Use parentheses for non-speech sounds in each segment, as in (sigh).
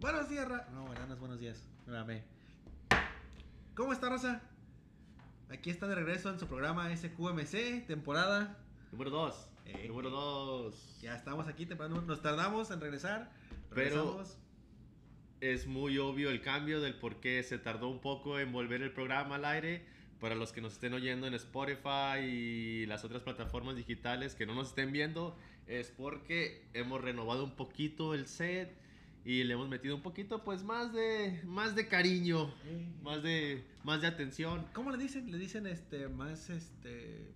Buenos días, Ra. No, es buenos días. Espérame. ¿Cómo está, Rosa? Aquí está de regreso en su programa SQMC, temporada. Número 2. Eh. Número 2. Ya estamos aquí temprano. Nos tardamos en regresar. Pero-. Es muy obvio el cambio del por qué se tardó un poco en volver el programa al aire. Para los que nos estén oyendo en Spotify y las otras plataformas digitales que no nos estén viendo, es porque hemos renovado un poquito el set y le hemos metido un poquito pues más de más de cariño, Eh. más de más de atención. ¿Cómo le dicen? Le dicen este más este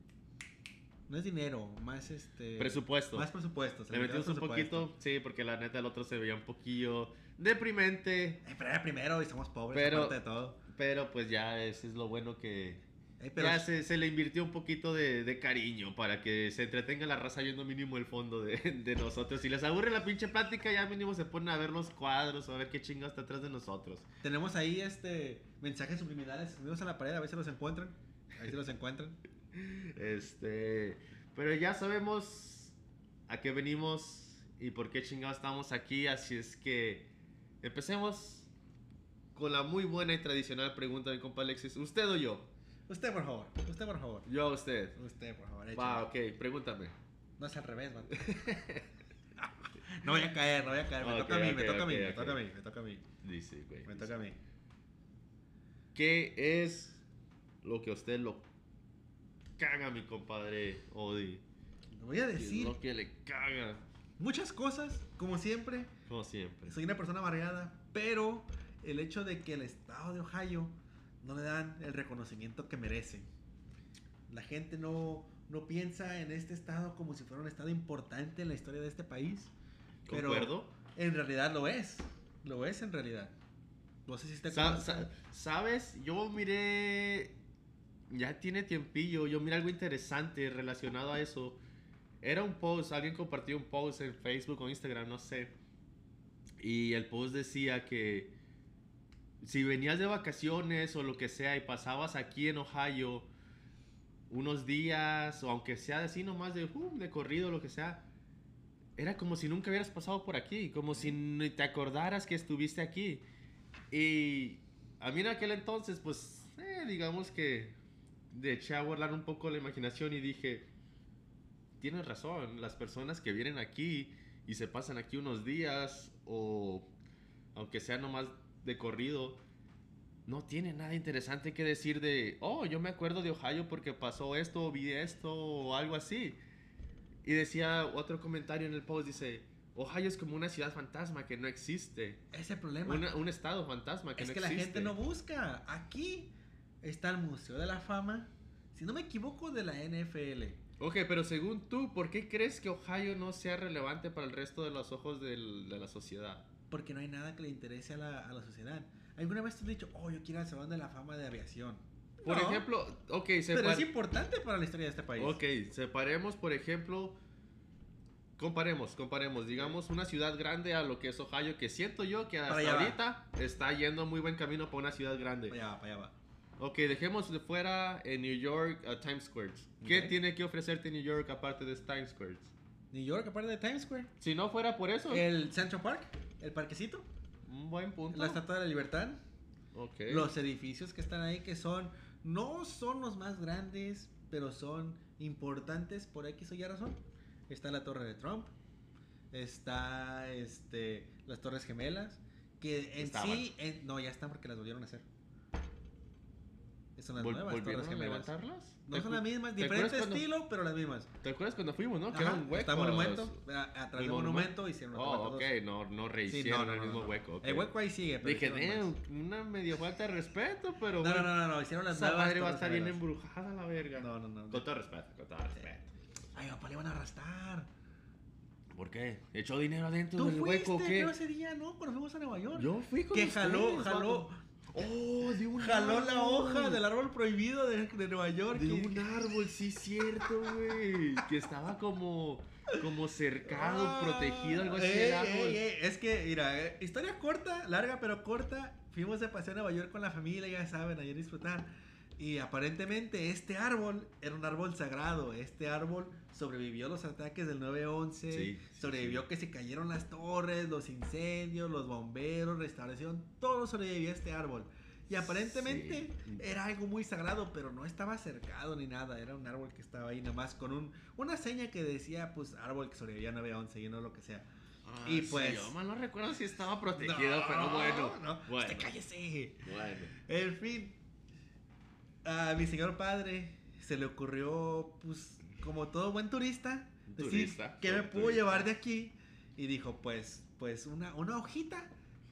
no es dinero, más este Presupuesto. Más presupuesto. Le metimos un poquito, sí, porque la neta el otro se veía un poquillo deprimente, Eh, pero era primero y somos pobres Pero- aparte de todo. pero pues ya ese es lo bueno que Eh, pero ya se, se le invirtió un poquito de, de cariño para que se entretenga la raza viendo mínimo el fondo de, (laughs) de nosotros. Si les aburre la pinche plática, ya mínimo se ponen a ver los cuadros o a ver qué chingados está atrás de nosotros. tenemos ahí este mensajes subliminales escondidos en la pared, a ver si los encuentran. Ahí si los encuentran. (laughs) Este, pero ya sabemos a qué venimos y por qué chingados estamos aquí, así es que empecemos con la muy buena y tradicional pregunta de compa Alexis. ¿Usted o yo? Usted, por favor. Usted, por favor. Yo a usted. Usted, por favor. Va, ok, pregúntame. No es al revés, man. (laughs) no voy a caer, no voy a caer. Me toca a mí, me toca a mí, me toca a mí, me toca a mí. Dice, güey. Me dice. toca a mí. ¿Qué es lo que a usted lo caga, mi compadre Odi? Le voy a ¿Qué es decir lo que le caga? muchas cosas, como siempre. Como siempre. Soy una persona amargada, pero el hecho de que el estado de Ohio no le dan el reconocimiento que merece. La gente no, no piensa en este estado como si fuera un estado importante en la historia de este país. Pero ¿Concuerdo? en realidad lo es. Lo es en realidad. No sé si está Sa- sa- ¿Sabes? Yo miré. Ya tiene tiempillo. Yo miré algo interesante relacionado a eso. Era un post, alguien compartió un post en Facebook o Instagram, no sé. Y el post decía que si venías de vacaciones o lo que sea y pasabas aquí en Ohio unos días o aunque sea así nomás de, uh, de corrido lo que sea, era como si nunca hubieras pasado por aquí, como si ni te acordaras que estuviste aquí. Y a mí en aquel entonces, pues, eh, digamos que de eché a volar un poco la imaginación y dije, tienes razón, las personas que vienen aquí y se pasan aquí unos días o aunque sea nomás de corrido, no tiene nada interesante que decir de, oh, yo me acuerdo de Ohio porque pasó esto, o vi esto o algo así. Y decía otro comentario en el post, dice, Ohio es como una ciudad fantasma que no existe. Ese problema Una- un estado fantasma que es no que la existe. gente no busca. Aquí está el Museo de la Fama, si no me equivoco, de la NFL. Ok, pero según tú, ¿por qué crees que Ohio no sea relevante para el resto de los ojos del- de la sociedad? Porque no hay nada que le interese a la, a la sociedad. ¿Alguna vez te has dicho, oh, yo quiero al Salón de la Fama de Aviación? Por No, ejemplo, ok, pero es importante para la historia de este país. ok, separemos, por ejemplo, comparemos, comparemos, digamos, una ciudad grande a lo que es Ohio, que siento yo que hasta allá va. ahorita está yendo muy buen camino para una ciudad grande. Para allá para allá va. Ok, dejemos de fuera en New York a Times Square. ¿Qué Ok. tiene que ofrecerte New York aparte de Times Square? New York, aparte de Times Square. Si no fuera por eso, El Central Park, el parquecito, un buen punto. la Estatua de la Libertad, Ok. los edificios que están ahí que son, no son los más grandes, pero son importantes por X o Y razón. Está la Torre de Trump, está este, las Torres Gemelas, que en Estaban. sí, en- no, ya están porque las volvieron a hacer. Son las Vol- nuevas ¿Volvieron a levantarlas? No ¿Te son las mismas, ¿te diferente cuando- estilo, pero las mismas. ¿Te acuerdas cuando fuimos, no? Que era un hueco. Está monumento, a- atrás El del monumento hicieron Oh, ok, no, no Sí, rehicieron no, no, el mismo hueco. El hueco ahí sigue, pero Dije, hicieron más. "Damn, una medio falta de respeto, pero No, no, no, no, hicieron las esa nuevas madre va a estar bien embrujada la verga. No, no, no. Con todo respeto, con todo respeto. Ay, papá, le iban a arrastrar. ¿Por qué? ¿Echó dinero adentro Tú del fuiste, hueco o qué? creo, ese día, ¿no? Cuando fuimos a Nueva York. Yo fui con Que jaló, jaló. Oh, de un jaló la hoja del árbol prohibido de, de Nueva York. De un árbol, sí, cierto, güey. Que estaba como, como cercado, Ah, protegido, algo así ey, árbol. ey, ey, Es que, mira, eh, historia corta, larga pero corta. Fuimos de paseo a Nueva York con la familia, ya saben, ayer disfrutar. Y aparentemente este árbol era un árbol sagrado. Este árbol sobrevivió los ataques del 9-11. Sí, sí, sobrevivió sí. que se cayeron las torres, los incendios, los bomberos, restauración. Todo sobrevivió a este árbol. Y aparentemente era algo muy sagrado, pero no estaba cercado ni nada. Era un árbol que estaba ahí nomás con un, una seña que decía, pues, árbol que sobrevivía a 9-11 y no lo que sea. Ah, Y sí, pues- yo mal no recuerdo si estaba protegido, No, pero bueno. No, bueno. usted cállese. Bueno. En fin, a mi señor padre se le ocurrió, pues, como todo buen turista, decir, Turista, ¿qué me puedo turista. llevar de aquí? Y dijo, pues, pues una, una hojita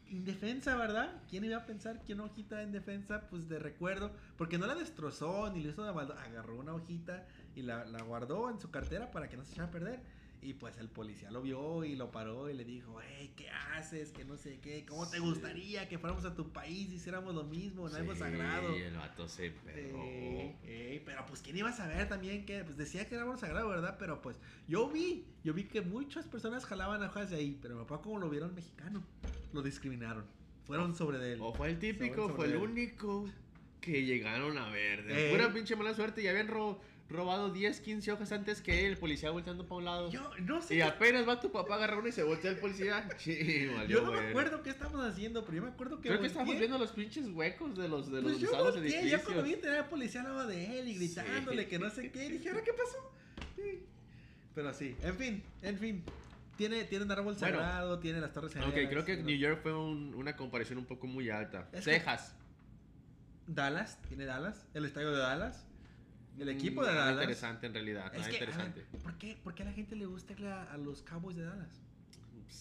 indefensa, ¿verdad? ¿Quién iba a pensar que una hojita en defensa, pues, de recuerdo? Porque no la destrozó ni le hizo de maldad, agarró una hojita y la, la guardó en su cartera para que no se echara a perder. Y pues el policía lo vio y lo paró y le dijo, hey, ¿qué haces? Que no sé qué, ¿cómo te gustaría que fuéramos a tu país y hiciéramos lo mismo en algo Sí, sagrado? el vato se ey, pero pues quién iba a saber también que pues decía que era algo sagrado, ¿verdad? Pero pues yo vi, yo vi que muchas personas jalaban hojas de ahí, pero papá como lo vieron mexicano, lo discriminaron. Fueron sobre de él. O fue el típico, Sobre- fue el él. único que llegaron a ver. De pura pinche mala suerte. Y habían ro- robado 10, 15 hojas antes que él. El policía volteando para un lado. Yo no sé. y apenas va tu papá a agarrar uno y se voltea el policía. (laughs) Sí, valió yo no me acuerdo qué estábamos haciendo, pero yo me acuerdo que Creo que estábamos viendo los pinches huecos de los, de los Pues yo usados volteé, ya cuando vi tener al policía al lado de él y gritándole Sí. que no sé qué, dije, ¿ahora qué pasó? Sí. Pero sí, en fin, en fin. Tiene, tiene un árbol Bueno. sagrado, tiene las torres Ok, gemelas, creo que ¿no? New York fue un- una comparación un poco muy alta. Es que- Texas. Dallas, tiene Dallas, el estadio de Dallas, el equipo de Mm, Dallas. interesante en realidad. Es que, a ver, interesante. ¿por, qué, ¿Por qué a la gente le gusta a, los Cowboys de Dallas?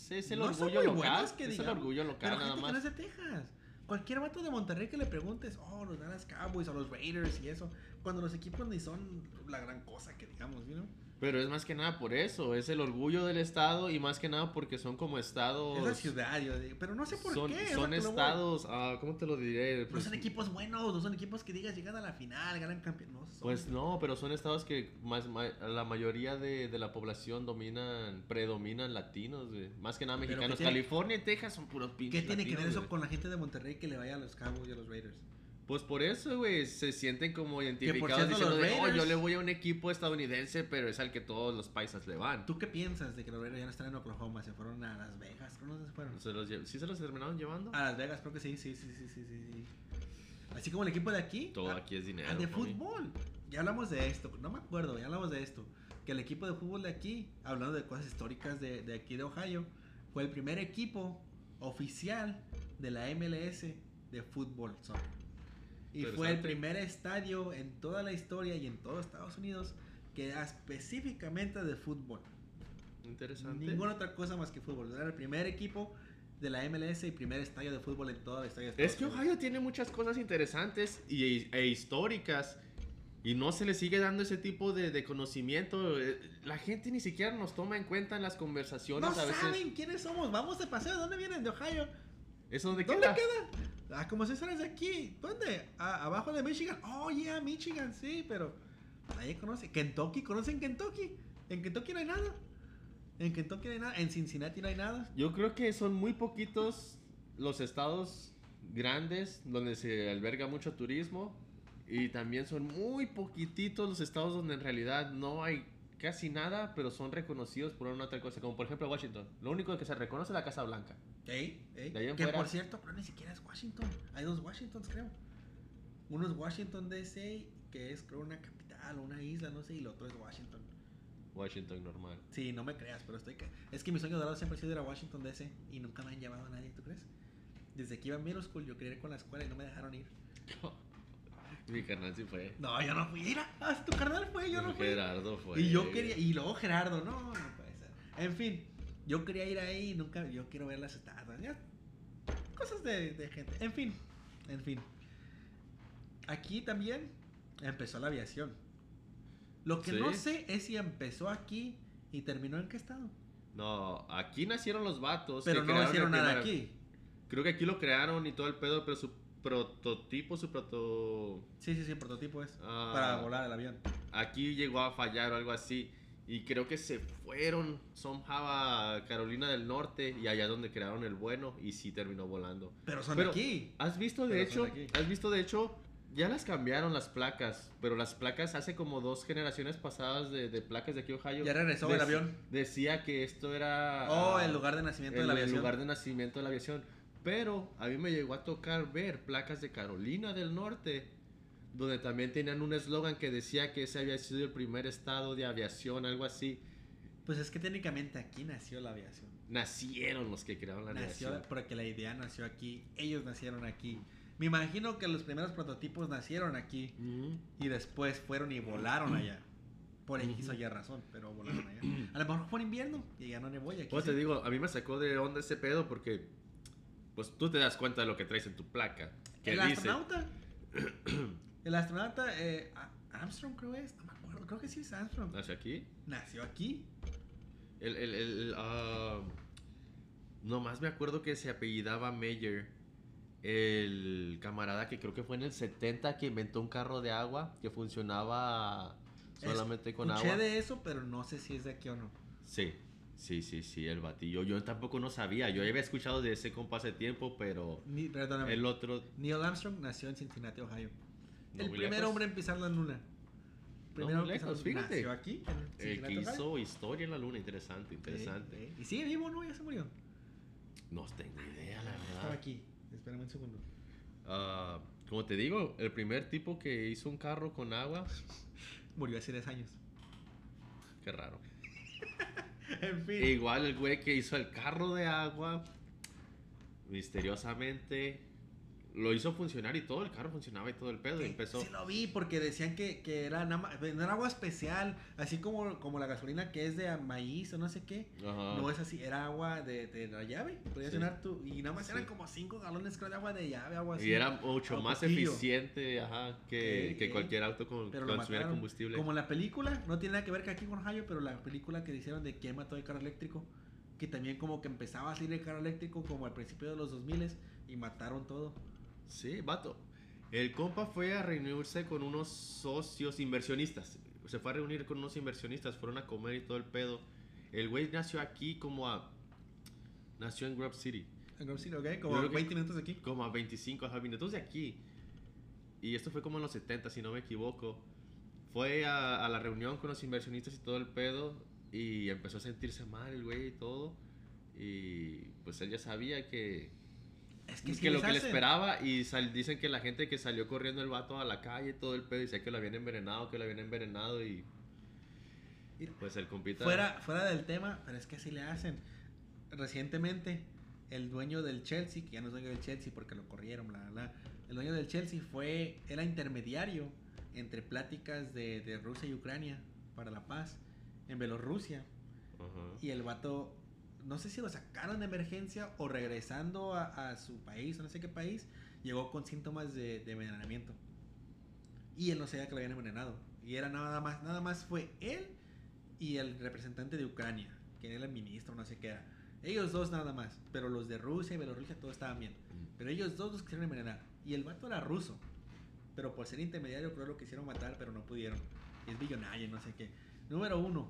Es el No orgullo local. buenos que es el digamos, orgullo local, Pero nada gente que no más. es de Texas. Cualquier vato de Monterrey que le preguntes, oh, los Dallas Cowboys o los Raiders y eso, cuando los equipos ni son la gran cosa que digamos, ¿no? Pero es más que nada por eso, es el orgullo del estado y más que nada porque son como estados. Es la ciudad, yo digo, pero no sé por son, qué. son estados, ah, ¿cómo te lo diré? No Pues, son equipos buenos, no son equipos que digas llegan a la final, ganan. No son. pues no, pero son estados que más, la mayoría de, de la población dominan, predominan latinos, güey. Más que nada mexicanos. ¿qué tiene- California y Texas son puros pinches ¿Qué tiene que ver eso güey. con la gente de Monterrey que le vaya a los Cowboys y a los Raiders? Pues por eso, güey, se sienten como identificados cierto, diciendo los de, oh, Raiders- yo le voy a un equipo estadounidense, pero es al que todos los paisas le van. ¿Tú qué piensas de que los Raiders ya no están en Oklahoma? Se fueron a Las Vegas. ¿Cómo se fueron? ¿Se los lle- ¿Sí se los terminaron llevando? A Las Vegas, creo que sí, sí, sí, sí, sí, sí. sí. Así como el equipo de aquí. Todo aquí es dinero. de fútbol. Ya hablamos de esto. No me acuerdo, ya hablamos de esto. Que el equipo de fútbol de aquí, hablando de cosas históricas de, de aquí de Ohio, fue el primer equipo oficial de la MLS de fútbol soccer. Y fue el primer estadio en toda la historia y en todo Estados Unidos que era específicamente de fútbol. Interesante. Ninguna otra cosa más que fútbol. Era el primer equipo de la MLS y primer estadio de fútbol en toda la historia de Es que. Ohio tiene muchas cosas interesantes y, e históricas y no se le sigue dando ese tipo de, de conocimiento. Eh, La gente ni siquiera nos toma en cuenta en las conversaciones No a veces. saben quiénes somos. Vamos de paseo. ¿De dónde vienen? De Ohio. ¿Eso dónde ¿Dónde queda? queda? Ah, como si fueras de aquí. ¿Dónde? Abajo de Michigan. Oh, yeah, Michigan, sí, pero nadie conoce. Kentucky, ¿conocen Kentucky? En Kentucky no hay nada. En Kentucky no hay nada. En Cincinnati no hay nada. Yo creo que son muy poquitos los estados grandes donde se alberga mucho turismo y también son muy poquititos los estados donde en realidad no hay casi nada, pero son reconocidos por una otra cosa, como por ejemplo Washington. Lo único que se reconoce es la Casa Blanca. Ey, ey. De ahí en Que fuera- por cierto, pero ni siquiera es Washington. Hay dos Washingtons, creo. Uno es Washington DC, que es creo una capital, una isla, no sé, y el otro es Washington. Washington normal. Sí, no me creas, pero estoy... Es que mi sueño dorado siempre ha sido ir a Washington DC y nunca me han llevado a nadie, ¿tú crees? Desde que iba a middle school yo quería ir con la escuela y no me dejaron ir. (laughs) Mi carnal sí fue. No, yo no fui. Mira, hasta tu carnal fue, yo no fui. Gerardo fue. Y yo quería, y luego Gerardo, no, no puede ser. En fin, yo quería ir ahí y nunca, yo quiero ver las estatuas. ya. Cosas de, de gente. En fin, en fin. Aquí también empezó la aviación. Lo que Sí. no sé es si empezó aquí y terminó en qué estado. No, aquí nacieron los vatos. Pero no hicieron nada aquí. Creo que aquí lo crearon y todo el pedo, pero su prototipo, su proto... Sí, sí, sí, prototipo es. Ah. Para volar el avión. Aquí llegó a fallar o algo así. Y creo que se fueron somehow a Carolina del Norte y allá donde crearon el bueno y sí terminó volando. Pero son Pero- aquí. ¿Has visto de Pero hecho? ¿Has visto de hecho Ya las cambiaron las placas, pero las placas hace como dos generaciones pasadas de, de placas de aquí Ohio. Ya regresó el avión. Decía que esto era... Oh, ah, el lugar de nacimiento el, de la el aviación. lugar de nacimiento de la aviación. Pero a mí me llegó a tocar ver placas de Carolina del Norte, donde también tenían un eslogan que decía que ese había sido el primer estado de aviación, algo así. Pues es que técnicamente aquí nació la aviación. Nacieron los que crearon la Nació aviación. porque la idea nació aquí. Ellos nacieron aquí. Me imagino que los primeros prototipos nacieron aquí y después fueron y volaron allá. Por X o. Y razón, pero volaron allá. A lo mejor por invierno y ya no nevó aquí. Pues sí. te digo, a mí me sacó de onda ese pedo porque, pues tú te das cuenta de lo que traes en tu placa. Que el dice, astronauta. (clears throat) el astronauta eh, Armstrong creo es. No me acuerdo. Creo que sí es Armstrong. ¿Nació aquí? Nació aquí. El, el, el, ah, nomás me acuerdo que se apellidaba Meyer. El camarada que creo que fue en el 70 que inventó un carro de agua que funcionaba solamente con Escuché agua. de eso, pero no sé si es de aquí o no. Sí, sí, sí, sí, el batillo. Yo tampoco no sabía. Yo había escuchado de ese compa hace tiempo, pero Ni, perdóname. el otro. Neil Armstrong nació en Cincinnati, Ohio. no el primer lejos. hombre en pisar la luna. hombre en lejos, pisar la luna. fíjate. Nació aquí. en El que Ohio. hizo historia en la luna, interesante, interesante. Y sigue vivo, ¿no? Ya se murió. No tengo idea, la Estaba verdad. aquí. Espérame un segundo. Ah, como te digo, el primer tipo que hizo un carro con agua, (laughs) Murió hace 10 años. qué raro. (laughs) (laughs) Igual el güey que hizo el carro de agua, misteriosamente, lo hizo funcionar y todo, el carro funcionaba y todo el pedo. y empezó. Sí lo vi porque decían que, que era nada más, no era agua especial, así como, como la gasolina que es de maíz o no sé qué. Ajá. No es así, era agua de, de la llave. Podías Sí. llenar tu. Y nada más Sí. eran como 5 galones creo de agua de llave, agua así. Y era mucho más poquillo. eficiente ajá, que, que cualquier auto con Pero consumiera combustible. Como la película, no tiene nada que ver que aquí con Ohio, pero la película que hicieron de quién mató el carro eléctrico, que también como que empezaba a salir el carro eléctrico como al principio de los 2000 y mataron todo. Sí, vato. El compa fue a reunirse con unos socios inversionistas. Se fue a reunir con unos inversionistas, fueron a comer y todo el pedo. El güey nació aquí como a... Nació en Grove City. En Grove City, ¿ok? Como que- 20 minutos de aquí. Como a 25 ajá, minutos de aquí. Y esto fue como en los 70, si no me equivoco. Fue a, a la reunión con los inversionistas y todo el pedo. Y empezó a sentirse mal el güey y todo. Y pues él ya sabía que, Es que, que, sí lo les que le hacen. esperaba. Y sal- dicen que la gente que salió corriendo el vato a la calle, todo el pedo, decía que lo habían envenenado, que lo habían envenenado. Y Mira, pues el compita. Fuera, fuera del tema, pero es que así le hacen. Recientemente, el dueño del Chelsea, que ya no es dueño del Chelsea porque lo corrieron, bla, bla, bla. El dueño del Chelsea fue, era intermediario entre pláticas de, de Rusia y Ucrania para la paz en Bielorrusia. Ajá. Y el vato, no sé si lo sacaron de emergencia o regresando a, a su país, o no sé qué país, llegó con síntomas de, de envenenamiento. Y él no sabía que lo habían envenenado. Y era nada más, nada más fue él y el representante de Ucrania, que era el ministro, no sé qué era. Ellos dos nada más, pero los de Rusia y Bielorrusia todos estaban bien. Pero ellos dos los quisieron envenenar. Y el vato era ruso. Pero por ser intermediario creo lo quisieron matar, pero no pudieron. Y es billonario, no sé qué. Número uno.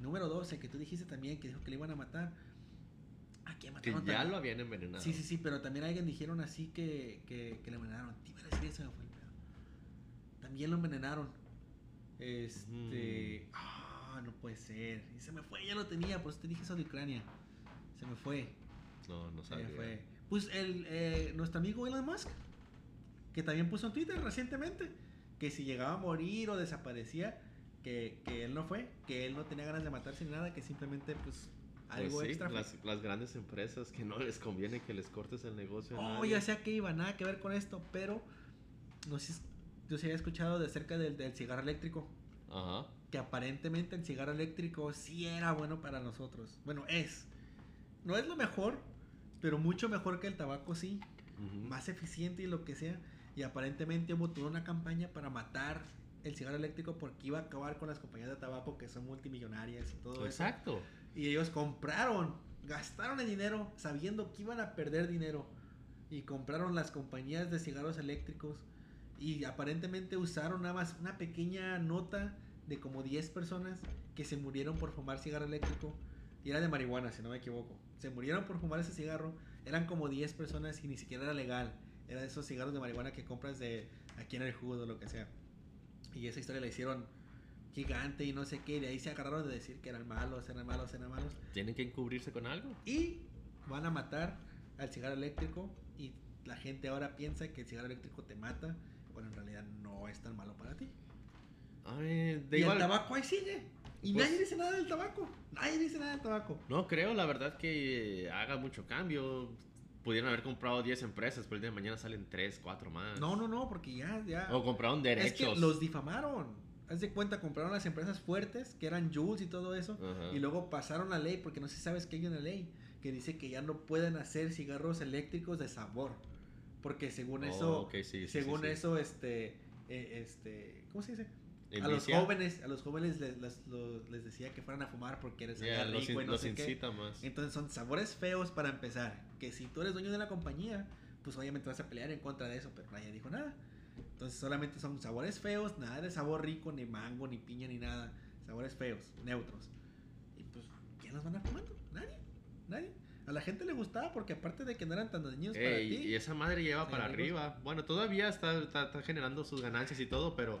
Número dos, el que tú dijiste también que dijo que le iban a matar. ¿A quién Que mataron? ya también? lo habían envenenado. Sí, sí, sí, pero también alguien dijeron así que, que, que le envenenaron. Te iba a decir eso, me fue el pedo. También lo envenenaron. Este. Mm. Ah, no puede ser. Y se me fue, ya lo tenía, por eso te dije eso de Ucrania. Se me fue. No, no Se sabía. me fue. Pues el, eh, nuestro amigo Elon Musk, que también puso en Twitter recientemente, que si llegaba a morir o desaparecía, que, que él no fue, que él no tenía ganas de matarse ni nada, que simplemente pues algo Pues sí, extra. fue. las, las grandes empresas que no (laughs) les conviene que les cortes el negocio. a Oh, nadie. ya sé que iba, nada que ver con esto, pero no sé si yo sí había escuchado de cerca del, del cigarro eléctrico, Ajá. que aparentemente el cigarro eléctrico sí era bueno para nosotros. Bueno, es. No es lo mejor, pero mucho mejor que el tabaco sí, más eficiente y lo que sea. Y aparentemente hubo toda una campaña para matar el cigarro eléctrico porque iba a acabar con las compañías de tabaco que son multimillonarias y todo eso. Exacto. Y ellos compraron, gastaron el dinero sabiendo que iban a perder dinero. Y compraron las compañías de cigarros eléctricos. Y aparentemente usaron nada más una pequeña nota de como 10 personas que se murieron por fumar cigarro eléctrico. Y era de marihuana, si no me equivoco. Se murieron por fumar ese cigarro. Eran como 10 personas y ni siquiera era legal. Era de esos cigarros de marihuana que compras de aquí en el jugo o lo que sea. Y esa historia la hicieron gigante y no sé qué. Y de ahí se agarraron de decir que eran malos, eran malos, eran malos. Tienen que encubrirse con algo. Y van a matar al cigarro eléctrico. Y la gente ahora piensa que el cigarro eléctrico te mata. Cuando en realidad no es tan malo para ti. Ay, de y igual. el tabaco ahí sigue. Y Pues- nadie dice nada del tabaco. Nadie dice nada del tabaco. No creo, la verdad, que haga mucho cambio. Pudieron haber comprado 10 empresas, pero el día de mañana salen 3, 4 más. No, no, no, porque ya, ya. O compraron es derechos. que los difamaron. Haz de cuenta, compraron las empresas fuertes, que eran Jules y todo eso. Ajá. Y luego pasaron la ley, porque no sé si sabes que hay una ley que dice que ya no pueden hacer cigarros eléctricos de sabor. Porque según Oh, eso, ok, sí, sí, según sí. eso, este, eh, este, ¿cómo se dice? A los jóvenes, a los jóvenes les, les, les decía que fueran a fumar porque les Ya, salía los, rico y in- no los sé qué. incita más. Entonces son sabores feos para empezar. Que si tú eres dueño de la compañía, pues obviamente vas a pelear en contra de eso, pero nadie dijo nada. Entonces solamente son sabores feos, nada de sabor rico, ni mango, ni piña, ni nada. Sabores feos, neutros. Y pues, ¿quién los van a fumando? Nadie, nadie. A la gente le gustaba porque aparte de que no eran tan dañinos para ti. y esa madre lleva para amigos. arriba. Bueno, todavía está, está, está generando sus ganancias y todo, pero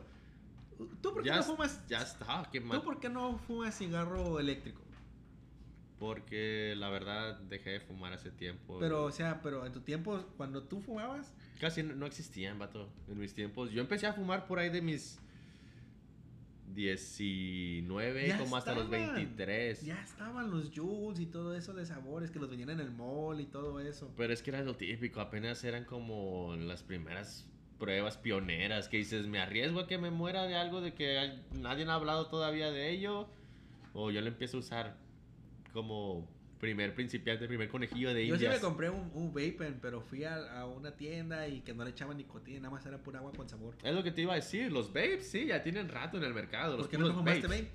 ¿Tú por qué ya, no fumas? ya está. Qué ¿Tú mal. por qué no fumas cigarro eléctrico? Porque la verdad dejé de fumar hace tiempo. Pero, o sea, pero en tu tiempo, cuando tú fumabas, Casi no, existían, vato, en mis tiempos. Yo empecé a fumar por ahí de mis 19, Ya como hasta los estaban. 23. ya estaban los Jules y todo eso de sabores que los vendían en el mall y todo eso. Pero es que era lo típico, apenas eran como las primeras pruebas pioneras que dices, me arriesgo a que me muera de algo de que nadie ha hablado todavía de ello, o yo lo empiezo a usar como primer principiante, primer conejillo de Yo sí me indias. compré un, un vape pen, pero fui a, a una tienda y que no le echaban nicotina, nada más era pura agua con sabor. Es lo que te iba a decir, los vapes sí, ya tienen rato en el mercado. ¿Por qué no vapes. vape?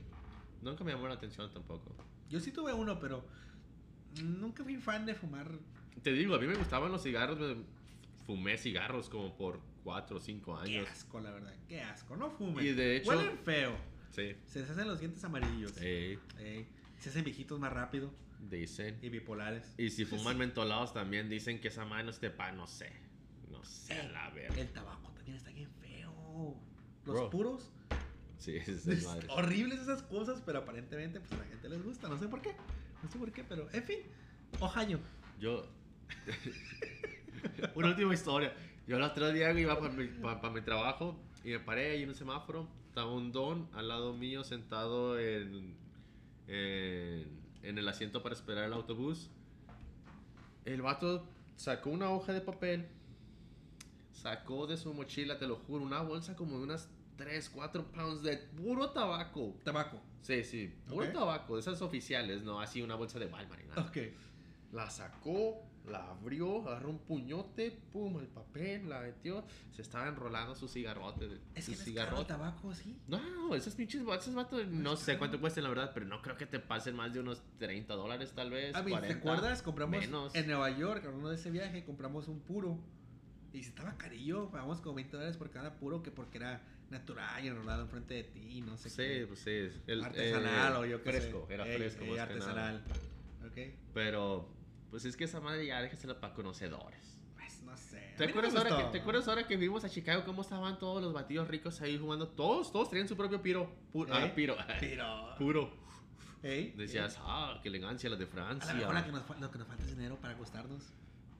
Nunca me llamó la atención tampoco. Yo sí tuve uno, pero nunca fui fan de fumar. Te digo, a mí me gustaban los cigarros, me fumé cigarros como por 4 o 5 Qué años. asco, la verdad. Qué asco. No fumen. Y de hecho- Huelen feo. Sí. Se les hacen los dientes amarillos. Ey, Ey, se hacen viejitos más rápido dicen. y bipolares. Y si fuman mentolados también dicen que esa mano este pa, no sé. No sé, la verdad. El tabaco también está bien feo. Los Bro. puros. Sí, es Es madre. horribles esas cosas, pero aparentemente pues a la gente les gusta. No sé por qué. No sé por qué, pero en fin. Ohio. Yo. (laughs) (laughs) Una última historia. Yo el otro día iba para mi, pa- pa mi trabajo y me paré ahí en un semáforo. Estaba un don al lado mío sentado en, en, en el asiento para esperar el autobús. El vato sacó una hoja de papel, sacó de su mochila, te lo juro, una bolsa como de unas 3, 4 pounds de puro tabaco. Tabaco. Sí, sí, puro Ok. tabaco, de esas oficiales, no así una bolsa de nada. Ok. La sacó, la abrió, agarró un puñote, pum, el papel, la metió. Se estaba enrolando su cigarrote. Es su que no es caro tabaco, sí. No, esos pinches esos vatos, no es sé caro. cuánto cuestan la verdad, pero no creo que te pasen más de unos 30 dólares tal vez. A mí, 40. ¿te acuerdas? Compramos menos. en Nueva York, hablando de ese viaje, compramos un puro. Y si estaba carillo, pagamos como 20 dólares por cada puro, que porque era natural y enrolado enfrente de ti, no sé Sí, qué. pues sí. El, artesanal eh, o yo qué Fresco, sé. era fresco. ey, más que nada. artesanal. Ok. Pero, pues es que esa madre ya déjesela para conocedores. Pues no sé. a ¿Te no acuerdas, ahora que. ¿Te acuerdas ahora que vimos a Chicago cómo estaban todos los batidos ricos ahí jugando? Todos, todos tenían su propio piro. Pu- ¿Eh? ah, piro. (laughs) Pero. Puro. Ey, Decías, ey. ah, qué elegancia la de A Francia. lo mejor la que nos lo que nos falta es dinero para gustarnos.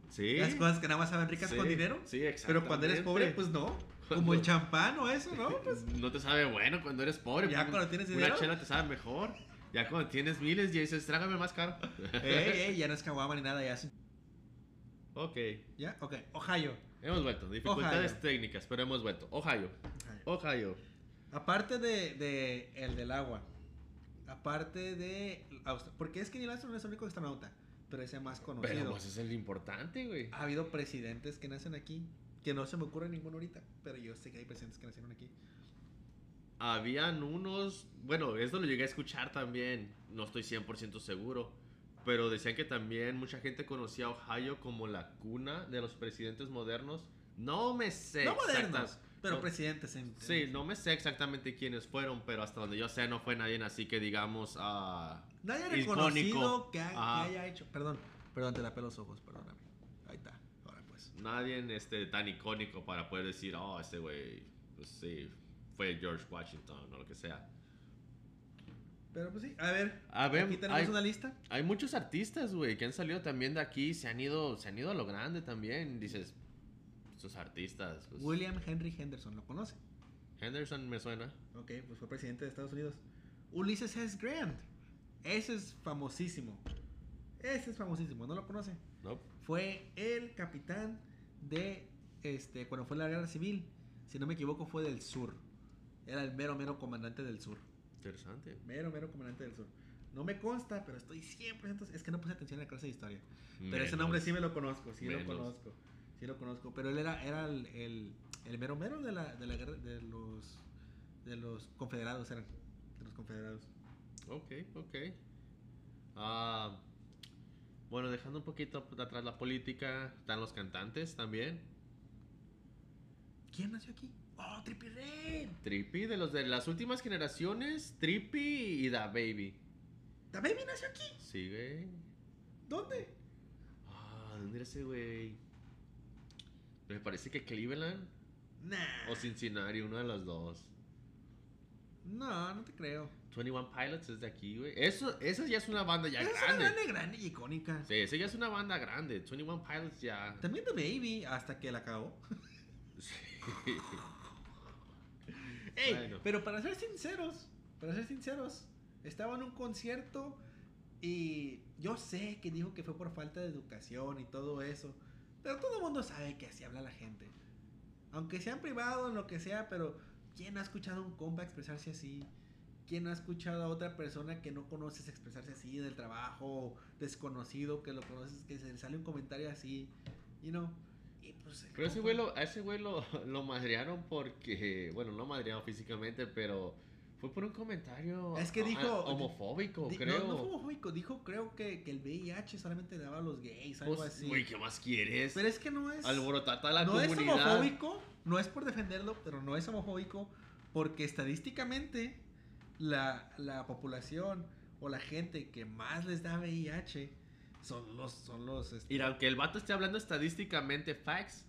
Sí. Las cosas que nada más saben ricas Sí, con dinero. Sí, Pero cuando eres pobre, pues no. Como el champán o eso, ¿no? Pues (laughs) no te sabe bueno cuando eres pobre. Ya pues, cuando tienes Una dinero. chela te sabe mejor. Ya cuando tienes miles y dices, trágame más caro. ey, ey, ya no es caguama ni nada, ya es. ok. ¿Ya? Ok. Ohio. Hemos vuelto. Dificultades Ohio. técnicas, pero hemos vuelto. Ohio. Ohio. Ohio. Aparte de, de el del agua. Aparte de. Porque es que Neil Armstrong no es el único astronauta. Pero es el más conocido. Pero pues es el importante, güey. Ha habido presidentes que nacen aquí. Que no se me ocurre ninguno ahorita. Pero yo sé que hay presidentes que nacieron aquí. Habían unos, bueno, esto lo llegué a escuchar también, no estoy 100% seguro, pero decían que también mucha gente conocía a Ohio como la cuna de los presidentes modernos. No me sé. no modernos, pero no- presidentes en. Sí, no me sé exactamente quiénes fueron, pero hasta donde yo sé no fue nadie así que digamos ah, Nadie reconocido que, ha- que haya hecho. Perdón, perdón, te tapé los ojos, perdóname. Ahí está. Ahora pues. nadie este, tan icónico para poder decir, oh, este güey, pues sí, fue George Washington o lo que sea. Pero pues sí, a ver, A ver, aquí tenemos hay- una lista. Hay muchos artistas, güey, que han salido también de aquí, se han ido, se han ido a lo grande también. Dices, estos artistas, pues, William Henry Henderson, ¿lo conoce? Henderson me suena. Ok, pues fue presidente de Estados Unidos. Ulysses S. Grant. Ese es famosísimo. Ese es famosísimo, ¿no lo conoce? No, Fue el capitán de, este, cuando fue la guerra civil. Si no me equivoco, fue del sur. Era el mero, mero comandante del sur. interesante. Mero, mero comandante del sur. No me consta, pero estoy 100%. Es que no puse atención en la clase de historia. Pero ese nombre sí me lo conozco, sí Menos. lo conozco. Sí lo conozco. Pero él era, era el, el, el mero mero de la, de la guerra de los de los confederados eran. De los confederados. Ok, ok. Ah, bueno, dejando un poquito atrás la política, están los cantantes también. ¿Quién nació aquí? ¡Oh, Trippie Red! Trippy, de los de las últimas generaciones, Trippy y Da Baby. ¿The Baby nació aquí? Sí, güey. ¿Dónde? Ah, ¿dónde era ese güey? Me parece que Cleveland Nah. o Cincinnati, uno de los dos. No, no te creo. 21 Pilots es de aquí, güey. Eso, esa ya es una banda ya es una grande. grande, grande y icónica. Sí, esa ya es una banda grande. 21 Pilots ya. También The Baby, hasta que la acabó. (laughs) Sí. Ey, Bueno. pero para ser sinceros, para ser sinceros, estaba en un concierto y yo sé que dijo que fue por falta de educación y todo eso, pero todo el mundo sabe que así habla la gente. Aunque sea en privado, en lo que sea, pero ¿quién ha escuchado a un compa expresarse así? ¿Quién ha escuchado a otra persona que no conoces expresarse así del trabajo, desconocido, que lo conoces, que se le sale un comentario así? You know? Y pues, Pero ese güey lo, a ese güey lo, (laughs) lo madrearon porque, bueno, no madrearon físicamente, pero fue por un comentario Es que ah, dijo- homofóbico, Di- creo. No, no fue homofóbico, dijo creo que, que el VIH solamente le daba a los gays, algo Pues, así. Güey, ¿qué más quieres? Pero es que no es. Alborotar a la no es comunidad. homofóbico, no es por defenderlo, pero no es homofóbico porque estadísticamente la, la población o la gente que más les da VIH son los. Son los este, Mira, aunque el vato esté hablando estadísticamente facts,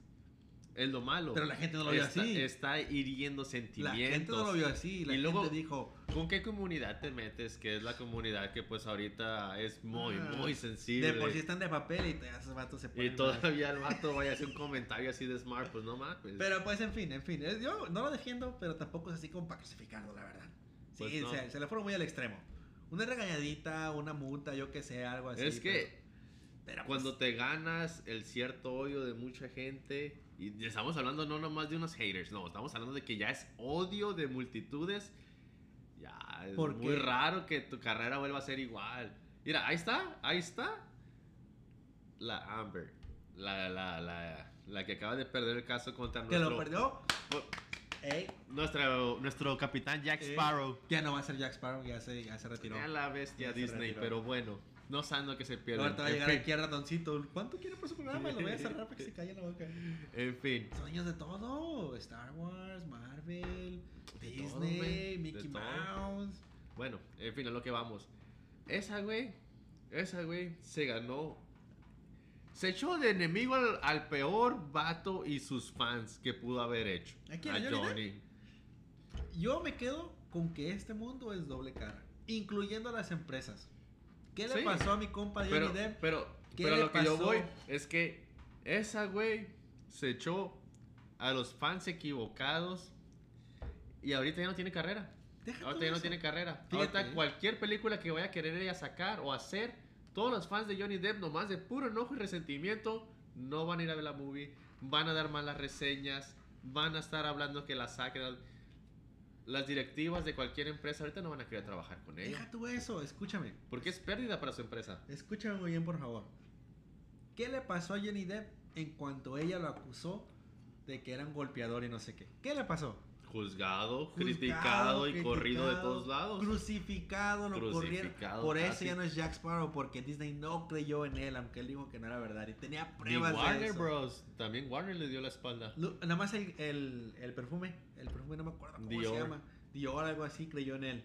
es lo malo. pero la gente no lo vio está, así. está hiriendo la sentimientos. gente no lo vio así. La Y luego- gente dijo. ¿Con qué comunidad te metes? Que es la comunidad que pues ahorita es muy, Ah, muy sensible. De por sí están de papel y te- esos vatos se y ponen. más- todavía el vato vaya a hacer un comentario así de smart, pues no mames. Pero pues en fin, en fin. Yo no lo defiendo, pero tampoco es así como para crucificarlo, la verdad. Sí, Pues no. se, se le fueron muy al extremo. Una regañadita, una multa, yo que sé, algo así. es que pero- pero, pues, cuando te ganas el cierto odio de mucha gente, y estamos hablando no nomás de unos haters, no, estamos hablando de que ya es odio de multitudes, ya es ¿Por muy raro que tu carrera vuelva a ser igual. Mira, ahí está, ahí está la Amber, la, la, la, la que acaba de perder el caso contra que nuestro, lo perdió. Ey, nuestro, nuestro capitán Jack Sparrow. ya no va a ser Jack Sparrow, ya se, ya se retiró. Ya la bestia Ya Disney, pero bueno, no saben que se pierde. Ahorita va a llegar fin. aquí ratoncito. ¿Cuánto quiere por su programa? Lo voy a cerrar para que se calle la boca. (laughs) En fin. Sueños de todo: Star Wars, Marvel, De Disney, todo, güey, de Mickey todo. Mouse. Bueno, en fin, a lo que vamos. Esa, güey, esa, güey, se ganó. Se echó de enemigo al, al peor vato y sus fans que pudo haber hecho. ¿A quién, a Johnny. Yo me quedo con que este mundo es doble cara, incluyendo las empresas. ¿Qué le Sí. pasó a mi compa Johnny Pero, Depp? pero, ¿Qué pero le lo que yo pasó? voy es que esa, güey, se echó a los fans equivocados y ahorita ya no tiene carrera. Deja Ahorita ya no tiene carrera. Fíjate. Ahorita cualquier película que vaya a querer ella sacar o hacer, todos los fans de Johnny Depp, nomás de puro enojo y resentimiento, no van a ir a ver la movie, van a dar malas reseñas, van a estar hablando que la saquen. Las directivas de cualquier empresa ahorita no van a querer trabajar con ella. Deja tú eso, escúchame. Porque es pérdida para su empresa. Escúchame muy bien, por favor. ¿Qué le pasó a Johnny Depp en cuanto ella lo acusó de que era un golpeador y no sé qué? ¿Qué le pasó? Juzgado, Juzgado, criticado y corrido de todos lados. Crucificado, lo corrieron. Por eso casi. ya no es Jack Sparrow, porque Disney no creyó en él, aunque él dijo que no era verdad. Y tenía Y pruebas de Warner eso. Bros. También Warner le dio la espalda. Lu- Nada más el, el, el perfume, el perfume no me acuerdo cómo Dior. se llama. Dior, algo así, creyó en él.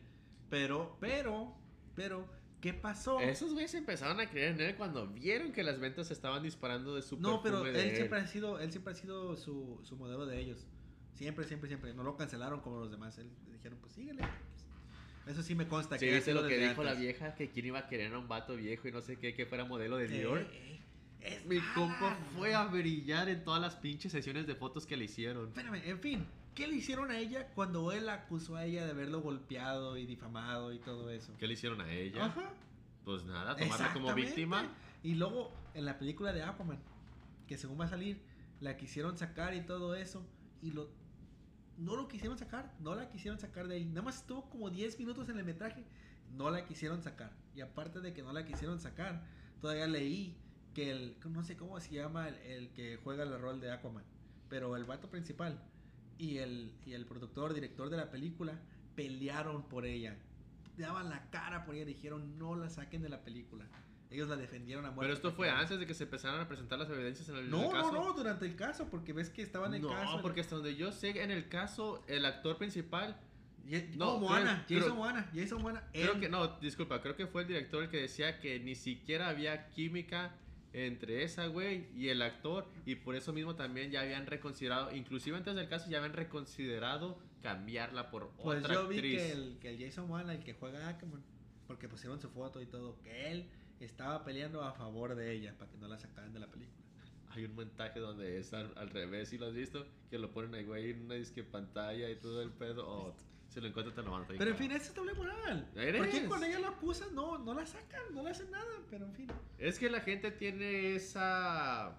Pero, pero, pero, ¿Qué pasó? Esos güeyes empezaron a creer en él cuando vieron que las ventas estaban disparando de su No, pero de él siempre ha sido, él siempre ha sido su, su modelo de ellos. Siempre, siempre, siempre. No lo cancelaron como los demás. Él dijeron, pues síguele. Eso sí me consta. Sí, viste sido lo que dijo la vieja, que quién iba a querer a un vato viejo y no sé qué, que fuera modelo de Sí, Dior. eh, es Mi compa fue a brillar en todas las pinches sesiones de fotos que le hicieron. Espérame, en fin. ¿Qué le hicieron a ella cuando él acusó a ella de haberlo golpeado y difamado y todo eso? ¿Qué le hicieron a ella? Ajá. Pues nada, tomarla como víctima. Y luego en la película de Aquaman, que según va a salir, la quisieron sacar y todo eso. Y lo. No lo quisieron sacar, no la quisieron sacar de ahí. Nada más estuvo como 10 minutos en el metraje, no la quisieron sacar. Y aparte de que no la quisieron sacar, todavía leí que el. No sé cómo se llama el, que juega el rol de Aquaman, pero el vato principal y el, y el productor, director de la película pelearon por ella. Daban la cara por ella, dijeron no la saquen de la película. Ellos la defendieron a muerte. Pero esto fue antes de que se empezaran a presentar las evidencias en el, en el No, no, no, durante el caso, porque ves que estaba en el no, caso. porque hasta donde yo sé, en el caso, el actor principal, Ye- no, no, Moana, creo- Jason Moana, Jason Moana. creo que, no, disculpa, creo que fue el director el que decía que ni siquiera había química entre esa güey y el actor, y por eso mismo también ya habían reconsiderado, inclusive antes del caso, ya habían reconsiderado cambiarla por Pues otra yo vi actriz. que el, que el Jason Moana, el que juega Aquaman, porque pusieron su foto y todo, que él estaba peleando a favor de ella para que no la sacaran de la película. Hay un montaje donde es al, al revés, ¿sí lo has visto? Que lo ponen ahí, güey, en una disque pantalla y todo el pedo. Oh, si lo encuentras te lo mando. Pero en fin, es doble moral. Eres. Porque cuando ella lo acusa, no, no la sacan, no le hacen nada, pero en fin. Es que la gente tiene esa...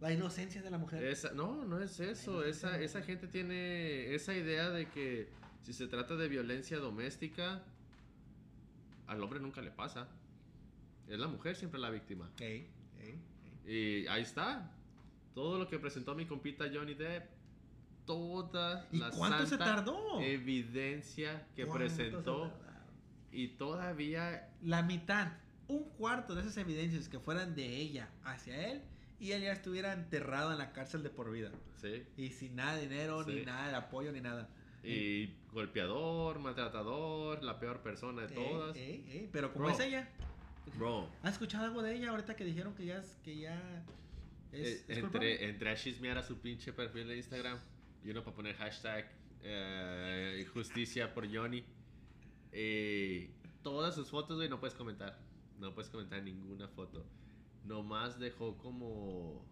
La inocencia de la mujer. esa no, no es eso. Esa, esa gente tiene esa idea de que si se trata de violencia doméstica, al hombre nunca le pasa. Es la mujer siempre la víctima. Ey, ey, ey. Y ahí está. Todo lo que presentó mi compita Johnny Depp, toda ¿Y la cuánto se tardó? evidencia que ¿Cuánto se presentó y todavía La mitad, un cuarto de esas evidencias que fueran de ella hacia él y él ya estuviera enterrado en la cárcel de por vida. sí Y sin nada de dinero, Sí. ni nada de apoyo, ni nada. y golpeador maltratador la peor persona de Ey, todas ey, Pero como es ella, bro. ¿has escuchado algo de ella ahorita que dijeron que ya es, que ya es, eh, entre entre a chismear a su pinche perfil de Instagram y uno para poner hashtag eh, justicia por Johnny eh, todas sus fotos güey no puedes comentar no puedes comentar ninguna foto. Nomás dejó como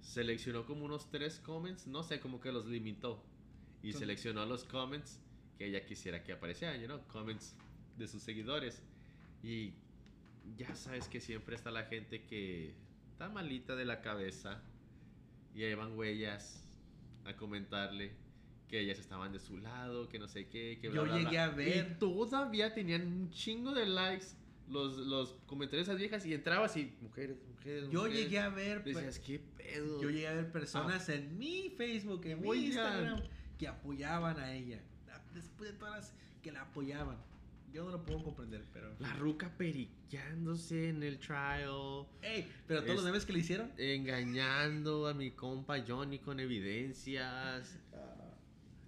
seleccionó como unos tres comments no sé como que los limitó y seleccionó los comments que ella quisiera que aparecieran you know, comments de sus seguidores y ya sabes que siempre está la gente que está malita de la cabeza y ahí van huellas a comentarle que ellas estaban de su lado, que no sé qué, que bla, Yo bla, bla. llegué a ver- Y todavía tenían un chingo de likes los, los comentarios de esas viejas y entrabas y mujeres, mujeres, Yo mujeres. llegué a ver... Decías, ¿qué pedo? Yo llegué a ver personas en mi Facebook, en mi. Instagram, que apoyaban a ella. Después de todas las que la apoyaban. Yo no lo puedo comprender, pero. La ruca periqueándose en el trial. Ey, pero todos los Es- memes que le hicieron. engañando a mi compa Johnny con evidencias.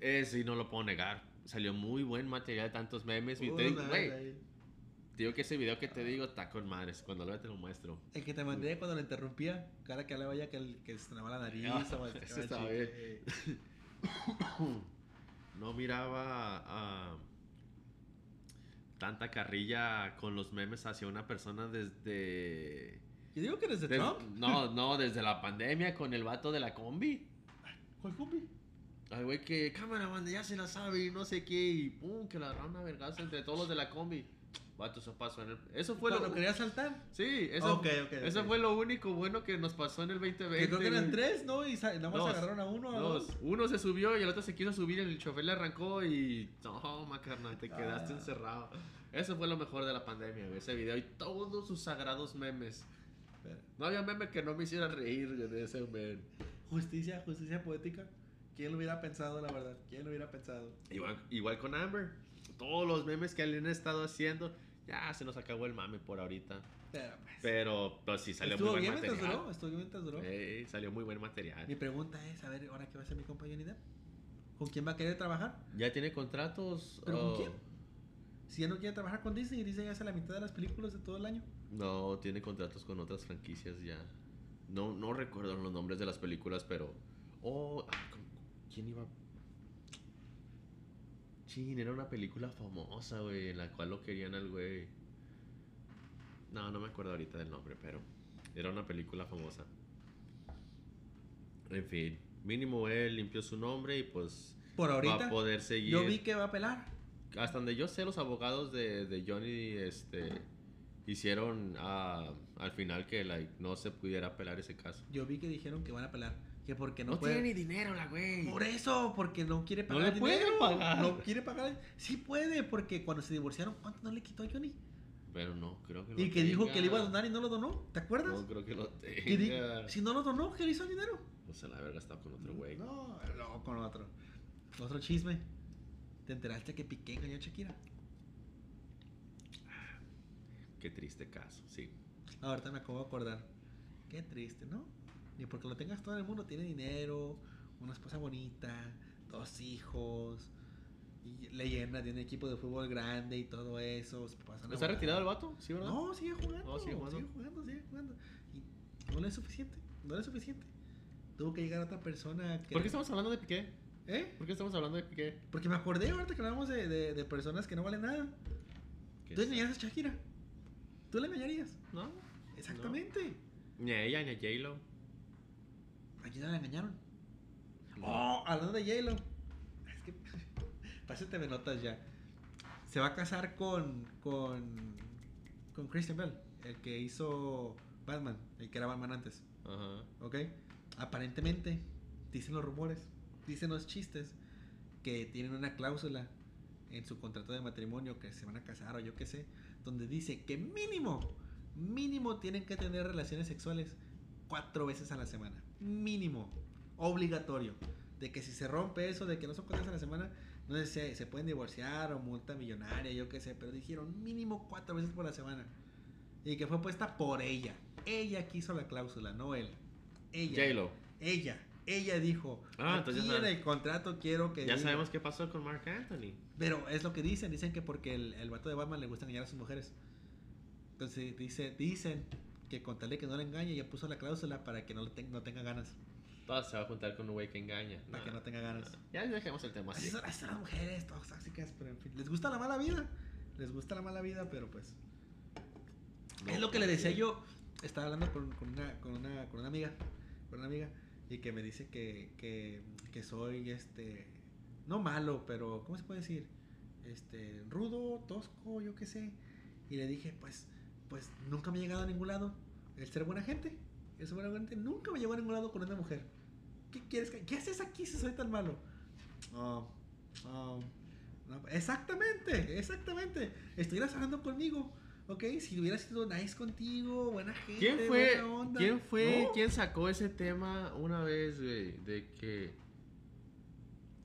Eso y no lo puedo negar. Salió muy buen material, tantos memes. Y te digo, güey, digo que ese video que te digo está con madres. Cuando lo vea te lo muestro. El que te mandé cuando le interrumpía, cada que hablaba ya que, el, que se la nariz. Ah, o (laughs) ese masticaba estaba chicle. bien. No miraba a tanta carrilla con los memes hacia una persona desde... Yo digo que eres de des- Trump. no, (laughs) no, desde la pandemia con el vato de la combi. ¿Cuál compi? Ay, güey, que cámara, banda, ya se la sabe y no sé qué. Y pum, que la agarraron a vergazo entre todos los de la combi. Vato, eso pasó en el. Eso fue lo. quería saltar. Sí, eso, Ok, ok, eso fue lo único bueno que nos pasó en el 2020. Que creo que eran tres, ¿no? Y nada más Dos. agarraron a uno a Dos. dos. Uno se subió y el otro se quiso subir y el chofer le arrancó y. No, carnal, te quedaste Ah. encerrado. Eso fue lo mejor de la pandemia, güey, ese video y todos sus sagrados memes. No había meme que no me hiciera reír de ese meme. Justicia, justicia poética. ¿Quién lo hubiera pensado, la verdad? ¿Quién lo hubiera pensado? Igual, igual con Amber. Todos los memes que le han estado haciendo. Ya se nos acabó el mame por ahorita. Pero, pues, Pero, pues sí, salió muy buen bien mientras material. duró. Estuvo bien mientras duró. Ey, salió muy buen material. Mi pregunta es, a ver, ¿ahora qué va a hacer mi compa Johnny Depp? ¿Con quién va a querer trabajar? ¿Ya tiene contratos? ¿Pero con quién? Si ya no quiere trabajar con Disney, Disney hace la mitad de las películas de todo el año. No, tiene contratos con otras franquicias ya. No, no recuerdo los nombres de las películas, pero. Oh, ah, ¿con- ¿quién iba? Chin, era una película famosa, güey, en la cual lo querían al güey. No, no me acuerdo ahorita del nombre, pero era una película famosa. En fin, mínimo él limpió su nombre y pues Por va a poder seguir. yo vi que va a apelar. Hasta donde yo sé, los abogados de, de Johnny este, hicieron ah, al final que like, no se pudiera apelar ese caso. Yo vi que dijeron que van a apelar. Que porque no, No, puede. tiene ni dinero la güey. Por eso, porque no quiere No pagar. le el puede dinero. pagar. No quiere pagar. Sí puede, porque cuando se divorciaron, ¿cuánto no le quitó a Johnny? Pero no, creo que lo Y que dijo que le iba a donar y no lo donó. ¿Te acuerdas? No creo que lo di- tenga. si no lo donó, ¿qué le hizo el dinero? No se la haber gastado con otro güey. No, no, con otro. Otro chisme. ¿Te enteraste que Piqué engañó a Shakira? Qué triste caso, sí. Ahorita me acabo de acordar. Qué triste, ¿no? Ni porque lo tengas todo el mundo, tiene dinero, una esposa bonita, dos hijos, y leyenda, tiene equipo de fútbol grande y todo eso. ¿Está retirado el vato? ¿Sí, verdad? No, sigue jugando. No, sigue jugando. Sigue jugando, sigue jugando. Y no le es suficiente, no le es suficiente. Tuvo que llegar otra persona que... ¿Por qué estamos hablando de Piqué? ¿Eh? ¿Por qué estamos hablando de Piqué? Porque me acordé ahorita que hablamos de, de, de personas que no valen nada. ¿Qué ¿Tú es? engañarías a Shakira? ¿Tú la engañarías? No. Exactamente. Ni a ella ni a J-Lo. ¿A quién la engañaron? Oh, hablando de J-Lo. Es que. (laughs) Pásate me notas ya. Se va a casar con. con. con Christian Bell, el que hizo Batman, el que era Batman antes. Ajá. ¿Ok? Aparentemente, dicen los rumores, dicen los chistes, que tienen una cláusula en su contrato de matrimonio que se van a casar o yo qué sé, donde dice que mínimo, mínimo tienen que tener relaciones sexuales cuatro veces a la semana. Mínimo. Obligatorio. De que si se rompe eso, de que no son cuatro veces a la semana, no sé, se, se pueden divorciar o multa millonaria, yo qué sé, pero dijeron mínimo cuatro veces por la semana. Y que fue puesta por ella. Ella quiso la cláusula, no él. Ella. J-Lo. Ella. Ella dijo, Ah, aquí entonces en el contrato quiero que Ya diga". sabemos qué pasó con Mark Anthony. Pero es lo que dicen, dicen que porque el, el vato de Batman le gusta engañar a sus mujeres. Entonces dice, dicen que con tal de que no le engañe, ya puso la cláusula para que no, le ten- no tenga ganas. Todas se va a juntar con un güey que engaña. Para Nah. que no tenga ganas. Ya dejemos el tema Así son, son las mujeres, todas tóxicas, pero en fin. Les gusta la mala vida. Les gusta la mala vida, pero pues. es lo que le decía yo. Estaba hablando con, con una, con, una, con una amiga. Con una amiga. Y que me dice que, que, que soy este. No malo, pero. ¿Cómo se puede decir? Este. Rudo, tosco, yo qué sé. Y le dije, pues. Pues nunca me he llegado a ningún lado. El ser buena gente. El ser buena gente nunca me llegó a ningún lado con una mujer. ¿Qué quieres que.? ¿Qué haces aquí si soy tan malo? Oh, oh, no, exactamente, exactamente. Estuvieras hablando conmigo, ¿ok? Si hubiera sido nice contigo, buena gente. ¿Quién fue, buena onda. ¿quién fue, No, quién sacó ese tema una vez, güey? De que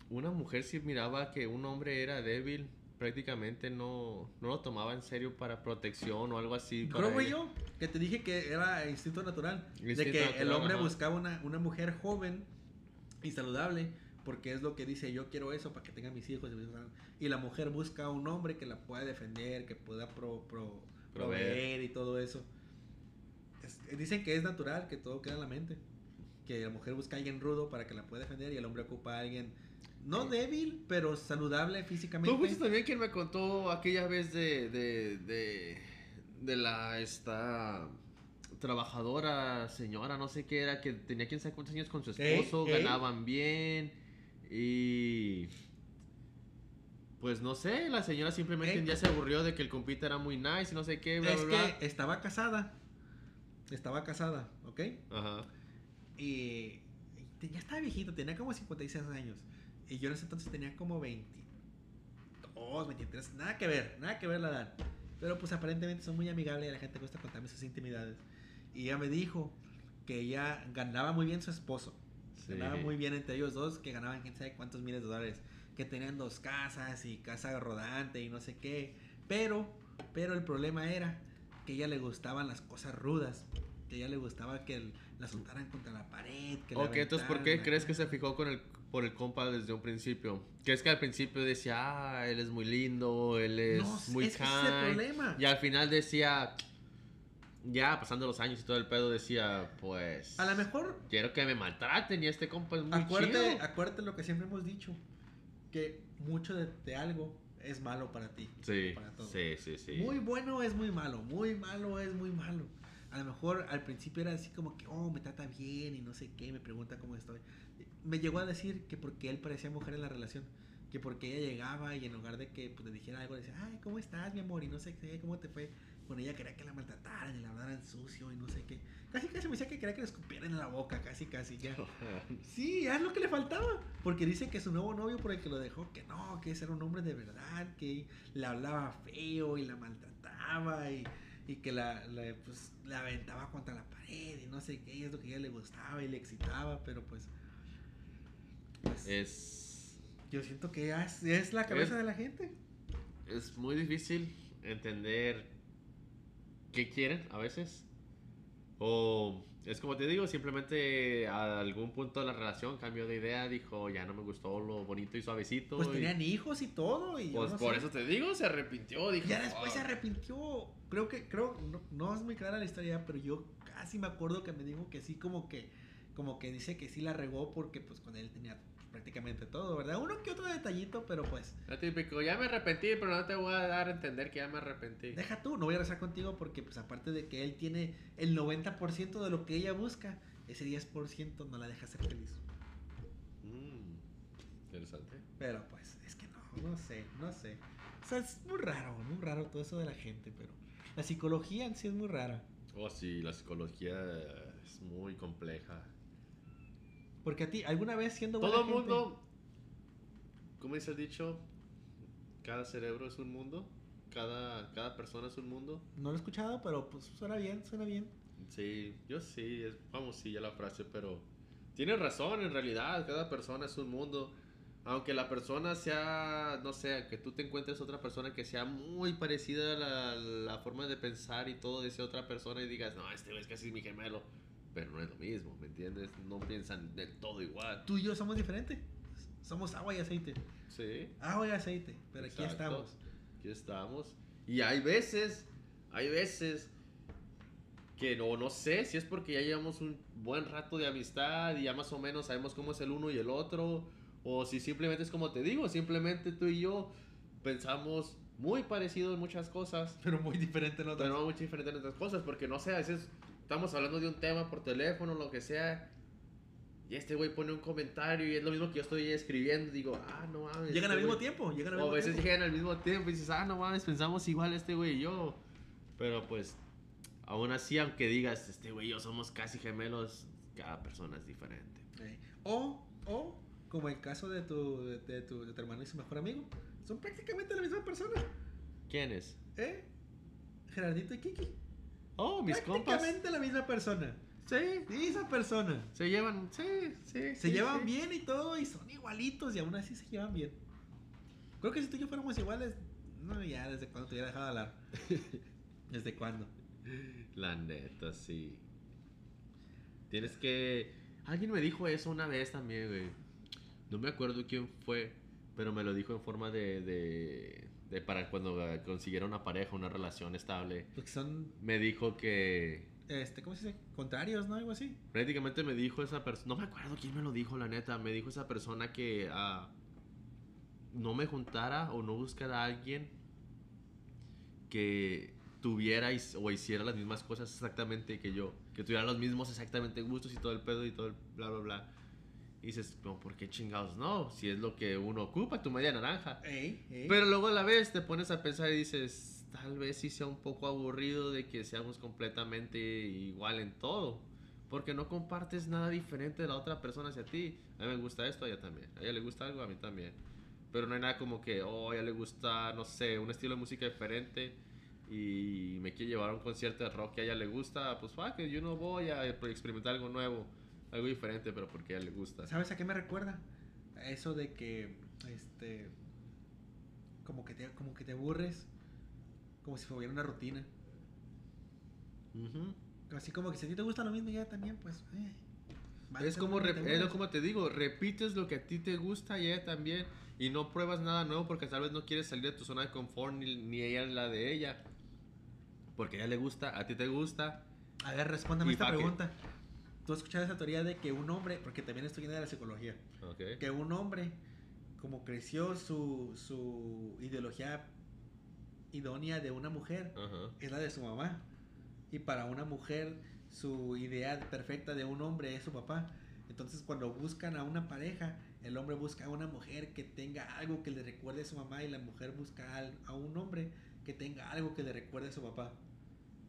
una mujer si miraba que un hombre era débil, prácticamente no, no lo tomaba en serio para protección o algo así. Creo ella. yo que te dije que era instinto natural. de que el hombre ajá. buscaba una, una mujer joven y saludable. Porque es lo que dice, yo quiero eso para que tenga mis hijos. y mis hijos". Y la mujer busca a un hombre que la pueda defender, que pueda pro- pro- Proveer. proveer y todo eso. Es- dicen que es natural, que todo queda en la mente. Que la mujer busca a alguien rudo para que la pueda defender y el hombre ocupa a alguien no débil, pero saludable físicamente. Tú fuiste también quien me contó aquella vez de, de, de, de la esta trabajadora, señora, no sé qué era, que tenía quién sabe cuántos años con su esposo, ey. ganaban bien y pues no sé, la señora simplemente Ey. un día se aburrió de que el compita era muy nice y no sé qué, bla, es bla, bla. que estaba casada. Estaba casada, ¿ok? Ajá. Y, ya estaba viejito, tenía como 56 años. Y yo en ese entonces tenía como 22, 23, nada que ver, nada que ver la edad. Pero pues aparentemente son muy amigables y la gente gusta contarme sus intimidades. Y ella me dijo que ella ganaba muy bien su esposo. Sí. Ganaba muy bien entre ellos dos, que ganaban quién sabe cuántos miles de dólares. Que tenían dos casas y casa rodante y no sé qué. Pero, pero el problema era que a ella le gustaban las cosas rudas. que a ella le gustaba que el- la soltaran contra la pared. Que la Ok, entonces, ¿por qué crees que se fijó con el, por el compa desde un principio? Que es que al principio decía, ah, él es muy lindo, él es No, muy es kind. Y al final decía, ya pasando los años y todo el pedo, decía, pues, A lo mejor, quiero que me maltraten y este compa es muy acuérdate, chido. acuérdate lo que siempre hemos dicho, que mucho de, de algo es malo para ti. Sí, para todo. sí, sí, sí. Muy bueno es muy malo, muy malo es muy malo. A lo mejor al principio era así como que, oh, me trata bien y no sé qué, me pregunta cómo estoy. Me llegó a decir que porque él parecía mujer en la relación, que porque ella llegaba y en lugar de que pues, le dijera algo, le decía, ay, ¿cómo estás, mi amor? Y no sé qué, ¿cómo te fue? Con ella quería que la maltrataran y la hablaran sucio y no sé qué. Casi casi me decía que quería que le escupieran en la boca, casi casi ya. Sí, es lo que le faltaba. Porque dice que su nuevo novio por el que lo dejó, que no, que ese era un hombre de verdad, que le hablaba feo y la maltrataba y, y que la, la, pues, la aventaba contra la pared y no sé qué, y es lo que a ella le gustaba y le excitaba, pero pues... pues, Es, yo siento que es, es la cabeza Es- de la gente. es muy difícil entender qué quieren a veces. O es como te digo, simplemente a algún punto de la relación cambió de idea, dijo, ya no me gustó lo bonito y suavecito. Pues y- tenían hijos y todo. Y Pues no por sé. eso te digo, se arrepintió, dijo. Ya después se "Ah". arrepintió. Creo que, creo, no, no es muy clara la historia, pero yo casi me acuerdo que me dijo que sí, como que, como que dice que sí la regó porque pues con él tenía prácticamente todo, ¿verdad? Uno que otro detallito, pero pues, Lo típico, ya me arrepentí, pero no te voy a dar a entender que ya me arrepentí. deja tú, no voy a rezar contigo porque pues aparte de que él tiene el 90% de lo que ella busca, ese 10% no la deja ser feliz. Mm, interesante. Pero pues, es que no, no sé, no sé. O sea, es muy raro, muy raro todo eso de la gente, pero la psicología en sí es muy rara. Oh, sí, la psicología es muy compleja. Porque a ti, ¿alguna vez siendo Todo buena gente- mundo, ¿cómo dice el dicho? Cada cerebro es un mundo, cada, cada persona es un mundo. No lo he escuchado, pero pues suena bien, suena bien. Sí, yo sí, es, vamos, sí, ya la frase, pero tiene razón, en realidad, cada persona es un mundo. Aunque la persona sea, no sé, que tú te encuentres otra persona que sea muy parecida a la, la forma de pensar y todo de esa otra persona y digas, no, este es casi mi gemelo. Pero no es lo mismo, ¿me entiendes? No piensan del todo igual. Tú y yo somos diferentes. Somos agua y aceite. Sí. Agua y aceite. Pero aquí Exacto. estamos. Aquí estamos. Y hay veces, hay veces que no, no sé si es porque ya llevamos un buen rato de amistad y ya más o menos sabemos cómo es el uno y el otro. O si simplemente es como te digo, simplemente tú y yo pensamos muy parecido en muchas cosas. Pero muy diferente en otras. Pero no muy diferente en otras cosas, porque no sé, a veces estamos hablando de un tema por teléfono, lo que sea. Y este güey pone un comentario y es lo mismo que yo estoy escribiendo. Digo, ah, no mames. Llegan este al mismo güey- tiempo. Llegan al o a veces tiempo. llegan al mismo tiempo y dices, ah, no mames, pensamos igual este güey y yo. Pero pues, aún así, aunque digas, este güey y yo somos casi gemelos, cada persona es diferente. Eh, O, o, como el caso de tu, de, de tu, de tu hermano y su mejor amigo. Son prácticamente la misma persona. ¿Quién es? ¿Eh? Gerardito y Kiki. Oh, mis compas. prácticamente la misma persona. Sí, Esa persona. se llevan, sí, sí. Se sí, llevan sí. bien y todo, y son igualitos, y aún así se llevan bien. Creo que si tú y yo fuéramos iguales, no, ya desde cuando te hubiera dejado de hablar. (laughs) ¿Desde cuándo? La neta, sí. Tienes que. Alguien me dijo eso una vez también, güey. No me acuerdo quién fue, pero me lo dijo en forma de. de, de para cuando eh, consiguiera una pareja, una relación estable. Porque son, Me dijo que. este, ¿cómo se dice? Contrarios, ¿no? Algo así. Prácticamente me dijo esa persona. No me acuerdo quién me lo dijo, la neta. Me dijo esa persona que. ah, no me juntara o no buscara a alguien que tuviera o hiciera las mismas cosas exactamente que yo. Que tuviera los mismos exactamente gustos y todo el pedo y todo el bla, bla, bla. Y dices, "Pero, ¿por qué chingados no? Si es lo que uno ocupa, tu media naranja. Ey, ey. Pero luego a la vez te pones a pensar y dices, tal vez sí sea un poco aburrido de que seamos completamente igual en todo. Porque no compartes nada diferente de la otra persona hacia ti. A mí me gusta esto, a ella también. A ella le gusta algo, a mí también. Pero no hay nada como que, oh, a ella le gusta, no sé, un estilo de música diferente y me quiere llevar a un concierto de rock que a ella le gusta. Pues, que yo no voy a experimentar algo nuevo, algo diferente, pero porque a ella le gusta. ¿Sabes a qué me recuerda? A eso de que, este, como que te, como que te aburres, como si fuera una rutina. Ujú. Así como que si a ti te gusta lo mismo, ya también, pues. eh, Es como, que te es como te digo, repites lo que a ti te gusta y ella también. Y no pruebas nada nuevo porque tal vez no quieres salir de tu zona de confort ni, ni ella la de ella. Porque a ella le gusta, a ti te gusta. A ver, respóndame esta pa' qué. ¿Tú has escuchado esa teoría de que un hombre, porque también estoy de la psicología, que un hombre, como creció su, su ideología idónea de una mujer, es la de su mamá. Y para una mujer, su idea perfecta de un hombre es su papá. Entonces, cuando buscan a una pareja, el hombre busca a una mujer que tenga algo que le recuerde a su mamá y la mujer busca a un hombre que tenga algo que le recuerde a su papá.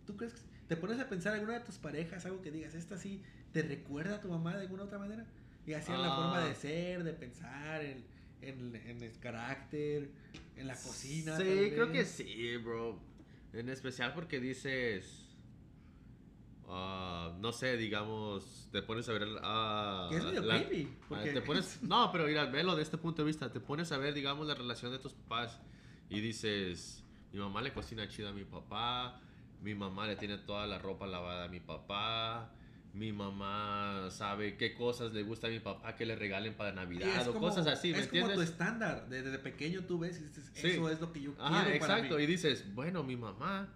¿Tú crees que te pones a pensar alguna de tus parejas, algo que digas, esta sí te recuerda a tu mamá de alguna otra manera? Y así en la Ah. forma de ser, de pensar, en, en- en el carácter, en la cocina. Sí, creo que sí, bro. En especial porque dices. ah, no sé, digamos, te pones a ver. ah, Que es medio la- creepy. ah, Porque te pones, (laughs) no, pero mira, velo de este punto de vista. Te pones a ver, digamos, la relación de tus papás y dices: Mi mamá le cocina chido a mi papá. Mi mamá le tiene toda la ropa lavada a mi papá. Mi mamá sabe qué cosas le gusta a mi papá que le regalen para Navidad o como- cosas así, ¿me es como tu estándar. de- Desde pequeño tú ves dices, Sí. eso es lo que yo quiero Ajá, para exacto. mí. Y dices, bueno, mi mamá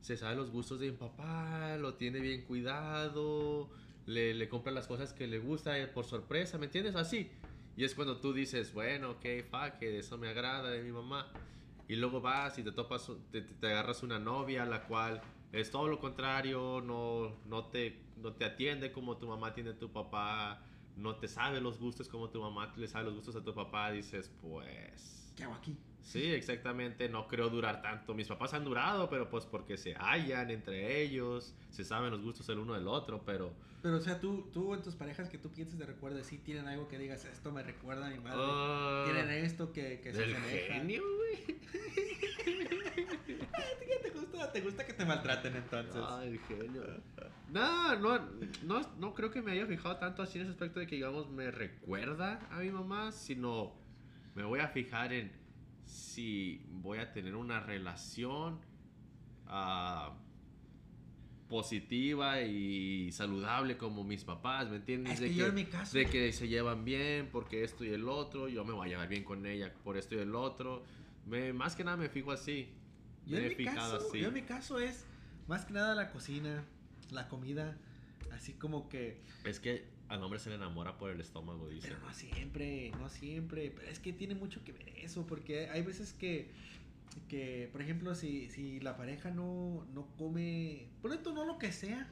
se sabe los gustos de mi papá, lo tiene bien cuidado, le, le compra las cosas que le gusta eh, por sorpresa, ¿me entiendes? Así. Y es cuando tú dices, bueno, ok, fuck, it, eso me agrada de mi mamá. Y luego vas y te topas, te- te agarras una novia, la cual es todo lo contrario, no, no, te, no te atiende como tu mamá tiene a tu papá, no te sabe los gustos como tu mamá le sabe los gustos a tu papá, dices, pues... ¿Qué hago aquí? Sí, exactamente. No creo durar tanto. Mis papás han durado, pero pues porque se hallan entre ellos, se saben los gustos el uno del otro, pero... Pero, o sea, tú, tú en tus parejas que tú pienses de recuerdo, sí tienen algo que digas, esto me recuerda a mi madre. ah, tienen esto que, que se del asemeja. genio, güey. (laughs) ¿Qué te gusta? ¿Te gusta que te maltraten entonces? Ah, el genio. No, no, no, no creo que me haya fijado tanto así en ese aspecto de que, digamos, me recuerda a mi mamá, sino me voy a fijar en si voy a tener una relación ah, positiva y saludable como mis papás, ¿me entiendes? es de que yo en mi caso... de que se llevan bien porque esto y el otro, yo me voy a llevar bien con ella por esto y el otro. Me, más que nada me fijo así. Yo en, mi caso, así. yo en mi caso es más que nada la cocina, la comida, así como que... Es que al hombre se le enamora por el estómago, dice. Pero no siempre, no siempre. Pero es que tiene mucho que ver eso, porque hay veces que, que por ejemplo, si, si la pareja no, no come, por esto no lo que sea,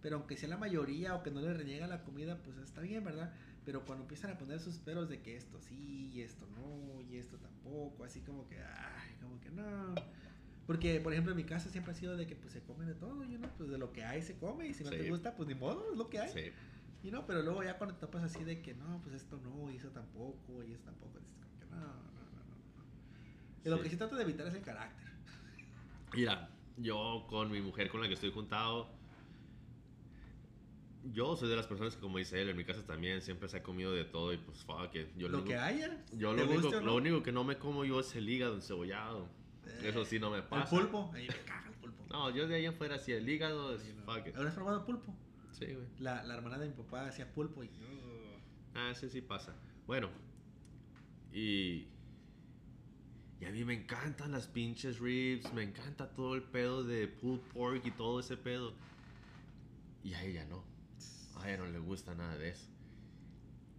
pero aunque sea la mayoría o que no le reniega la comida, pues está bien, ¿verdad? Pero cuando empiezan a poner sus peros de que esto sí, y esto no, y esto tampoco, así como que, ay, como que no. Porque, por ejemplo, en mi casa siempre ha sido de que pues se come de todo, y no, pues de lo que hay se come, y si no Sí. te gusta, pues ni modo, es lo que hay. Sí. Y no, pero luego ya cuando te topas así de que no, pues esto no, y eso tampoco, y eso tampoco, dices que no, no, no, no. no. Y lo Sí. que sí trato de evitar es el carácter. Mira, yo con mi mujer con la que estoy juntado, yo soy de las personas que, como dice él, en mi casa también siempre se ha comido de todo y pues fuck it. Yo lo único- que haya. Yo lo único, no. lo único que no me como yo es el hígado encebollado. Eh, Eso sí no me El pasa. pulpo, ahí me caga el pulpo. No, yo de ahí en fuera, si el hígado es no. fuck it. ¿Habrás probado pulpo? Sí, güey. La, la hermana de mi papá hacía pulpo y. Ah, ese sí pasa. Bueno, y. Y a mí me encantan las pinches ribs, me encanta todo el pedo de pulled pork y todo ese pedo. Y a ella no. A ella no le gusta nada de eso.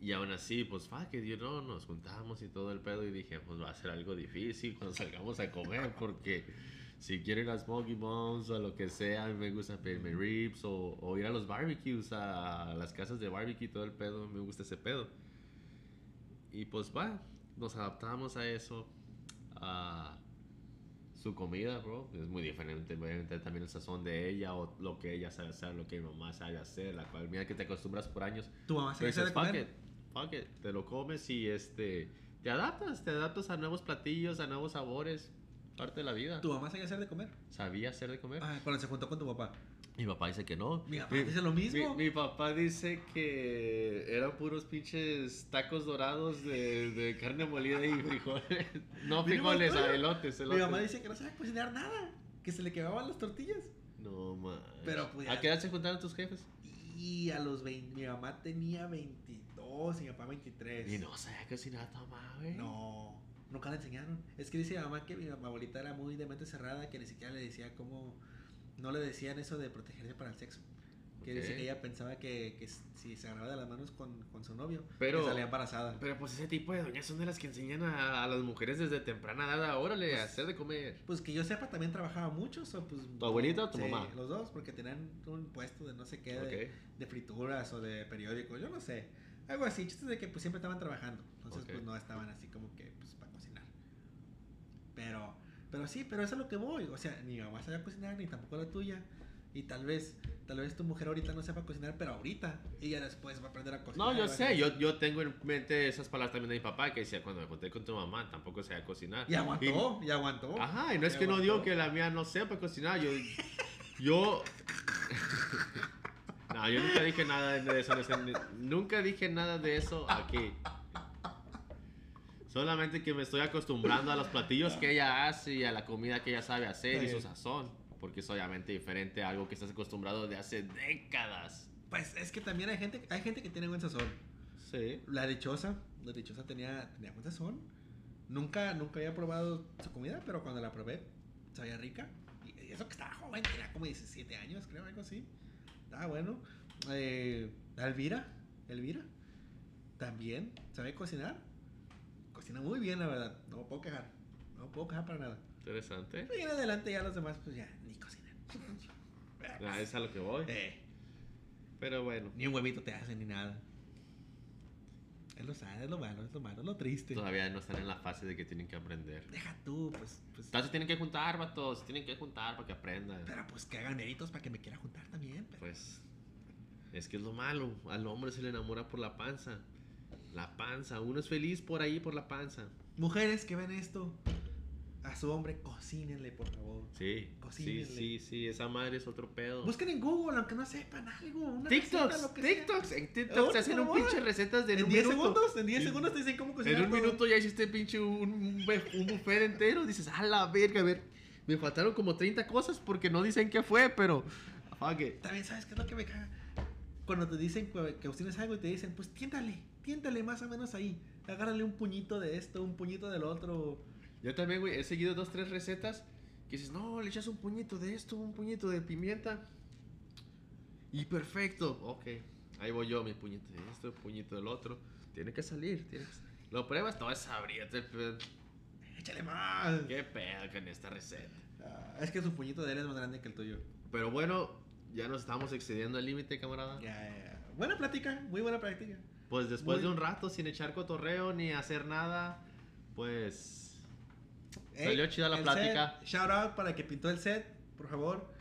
Y aún así, pues, fuck it, you know, nos juntamos y todo el pedo y dije, pues va a ser algo difícil cuando salgamos a comer porque si quieren las Smoky Bones o lo que sea, a mí me gusta pedirme ribs o, o ir a los barbecues, a las casas de barbecue, todo el pedo, me gusta ese pedo. Y pues va, nos adaptamos a eso, a su comida, bro, es muy diferente, obviamente también el sazón de ella o lo que ella sabe hacer, lo que mi mamá sabe hacer, la cual, mira que te acostumbras por años, Tu mamá se pero hace dices, de fuck comer. Fuck it, te lo comes y este, te adaptas, te adaptas a nuevos platillos, a nuevos sabores, parte de la vida. Tu mamá sabía hacer de comer. ¿Sabía hacer de comer? Ah, cuando se juntó con tu papá. Mi papá dice que no. Mi papá dice lo mismo. Mi, mi papá dice que eran puros pinches tacos dorados de, de carne molida y frijoles. (laughs) No frijoles, a elotes, Mi elotes. mamá dice que no sabe cocinar nada. Que se le quemaban las tortillas. No, man. Pero, pues, ¿A qué edad se juntaron tus jefes? Y a los 20, mi mamá tenía 22 y mi papá 23. Y no sabía cocinar tu mamá, güey. No, nunca le enseñaron. Es que dice mi mamá que mi abuelita era muy de mente cerrada, que ni siquiera le decía cómo. No le decían eso de protegerse para el sexo. Que dice Ok. que ella pensaba que, que si se agarraba de las manos con, con su novio, Pero- que salía embarazada. Pero pues ese tipo de doñas son de las que enseñan a, a las mujeres desde temprana edad, órale, a Pues- hacer de comer. Pues que yo sepa, también trabajaba mucho. o pues, ¿Tu abuelita o tu sí, mamá? Los dos, porque tenían un puesto de no sé qué, de, Ok. de frituras o de periódicos, yo no sé. Algo así, chistes de que pues siempre estaban trabajando. Entonces Ok. pues no estaban así como que pues para cocinar. Pero, pero sí, pero eso es lo que voy. O sea, ni mamá sabía cocinar, ni tampoco la tuya. Y tal vez, tal vez tu mujer ahorita no sepa cocinar, pero ahorita ella después va a aprender a cocinar. No, yo sé, yo, yo tengo en mente esas palabras también de mi papá que decía cuando me junté con tu mamá tampoco sabía cocinar. Y aguantó, y, aguantó. Ajá, y no es Y que no digo que la mía no sepa cocinar, yo... Yo... (laughs) (laughs) no, yo nunca dije nada de eso, nunca dije nada de eso aquí. Solamente que me estoy acostumbrando a los platillos que ella hace y a la comida que ella sabe hacer y su sazón. Porque es obviamente diferente a algo que estás acostumbrado de hace décadas. Pues es que también hay gente, hay gente que tiene buen sazón. Sí. La dichosa, la dichosa tenía, tenía buen sazón. Nunca, nunca había probado su comida, pero cuando la probé, sabía rica. Y y eso que estaba joven, tenía como 17 años, creo, algo así. Estaba bueno. Eh, Elvira, Elvira, también sabe cocinar. Cocina muy bien, la verdad. No me puedo quejar. No me puedo quejar para nada. Interesante. Y en adelante ya los demás, pues ya, ni cocinan. Ah, es a lo que voy. Eh, Pero bueno. ni un huevito te hacen ni nada. Es lo sano, es lo malo, es lo malo, es lo triste. Todavía no están en la fase de que tienen que aprender. Deja tú, pues, pues Entonces tienen que juntar, vatos. Tienen que juntar para que aprendan. Pero pues que hagan méritos para que me quiera juntar también. pero- Pues es que es lo malo. Al hombre se le enamora por la panza. La panza. Uno es feliz por ahí, por la panza. Mujeres que ven esto, a su hombre, cocínenle, por favor. Sí. Sí, Cocínenle. sí, sí. Esa madre es otro pedo. Busquen en Google, aunque no sepan algo. Una receta, TikToks, lo que sea. TikToks. En TikToks Ahora te hacen se un pinche recetas de En un 10 minuto. segundos, en 10 En- segundos te dicen cómo cocinar. En un todo. minuto ya hiciste pinche un, un, buf- un buffet entero. Dices, a la verga, a ver. Me faltaron como 30 cosas porque no dicen qué fue, pero. Fuck it. También, ¿sabes qué es lo que me caga? Cuando te dicen que cocines algo y te dicen, pues tiéntale, tiéntale más o menos ahí. Agárrale un puñito de esto, un puñito del otro. Yo también, güey, he seguido dos, tres recetas que dices, no, le echas un puñito de esto, un puñito de pimienta. Y perfecto. Ok, ahí voy yo, mi puñito de esto, puñito del otro. Tiene que salir, tiene que salir. Lo pruebas, todo es sabriete. pero Échale más. Qué pedo con esta receta. Ah, es que su puñito de él es más grande que el tuyo. Pero bueno, ya nos estamos excediendo el límite, camarada. Ya, ya. Buena plática, muy buena plática. Pues después Muy- de un rato sin echar cotorreo ni hacer nada, pues Ey, Salió chida la plática. set, shout out para el que pintó el set, por favor.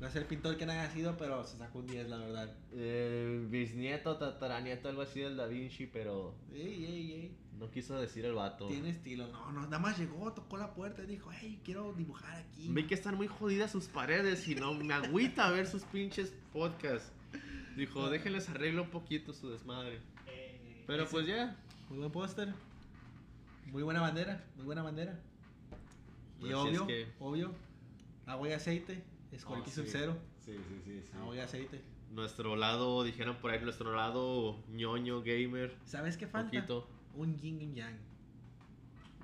No es el pintor que no haya sido, pero se sacó un 10, la verdad. eh, bisnieto, tataranieto, algo así del Da Vinci, pero Ey, ey, ey. no quiso decir el vato. Tiene estilo. No, no, nada más llegó, tocó la puerta y dijo, hey, quiero dibujar aquí. Vi que están muy jodidas sus paredes y no me agüita (laughs) ver sus pinches podcasts. Dijo, déjenles arreglo un poquito su desmadre. Eh, Pero pues ya. Muy buen póster. Muy buena bandera, muy buena bandera. Y obvio, es que- obvio, agua y aceite. Es Oh, cualquier sí. cero. Sí, sí, sí, sí. Agua y aceite. Nuestro lado, dijeron por ahí, nuestro lado ñoño, gamer. ¿Sabes qué falta? Poquito. Un yin y un yang.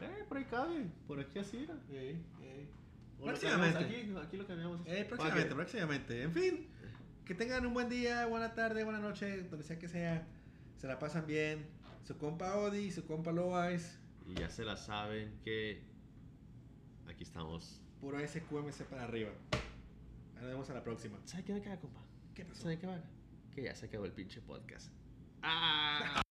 Eh, por ahí cabe. Por aquí así era. O lo Próximamente. Aquí, aquí lo cambiamos. Eh, próximamente, próximamente. En fin, que tengan un buen día, buena tarde, buena noche, donde sea que sea. Se la pasan bien. Su compa Odi, su compa Loais, Y ya se la saben que aquí estamos. puro SQMC para arriba. Nos vemos a la próxima. ¿Sabe qué me caga, compa? ¿Qué pasó? ¿Sabe qué me caga? Que ya se acabó el pinche podcast. ¡Ah!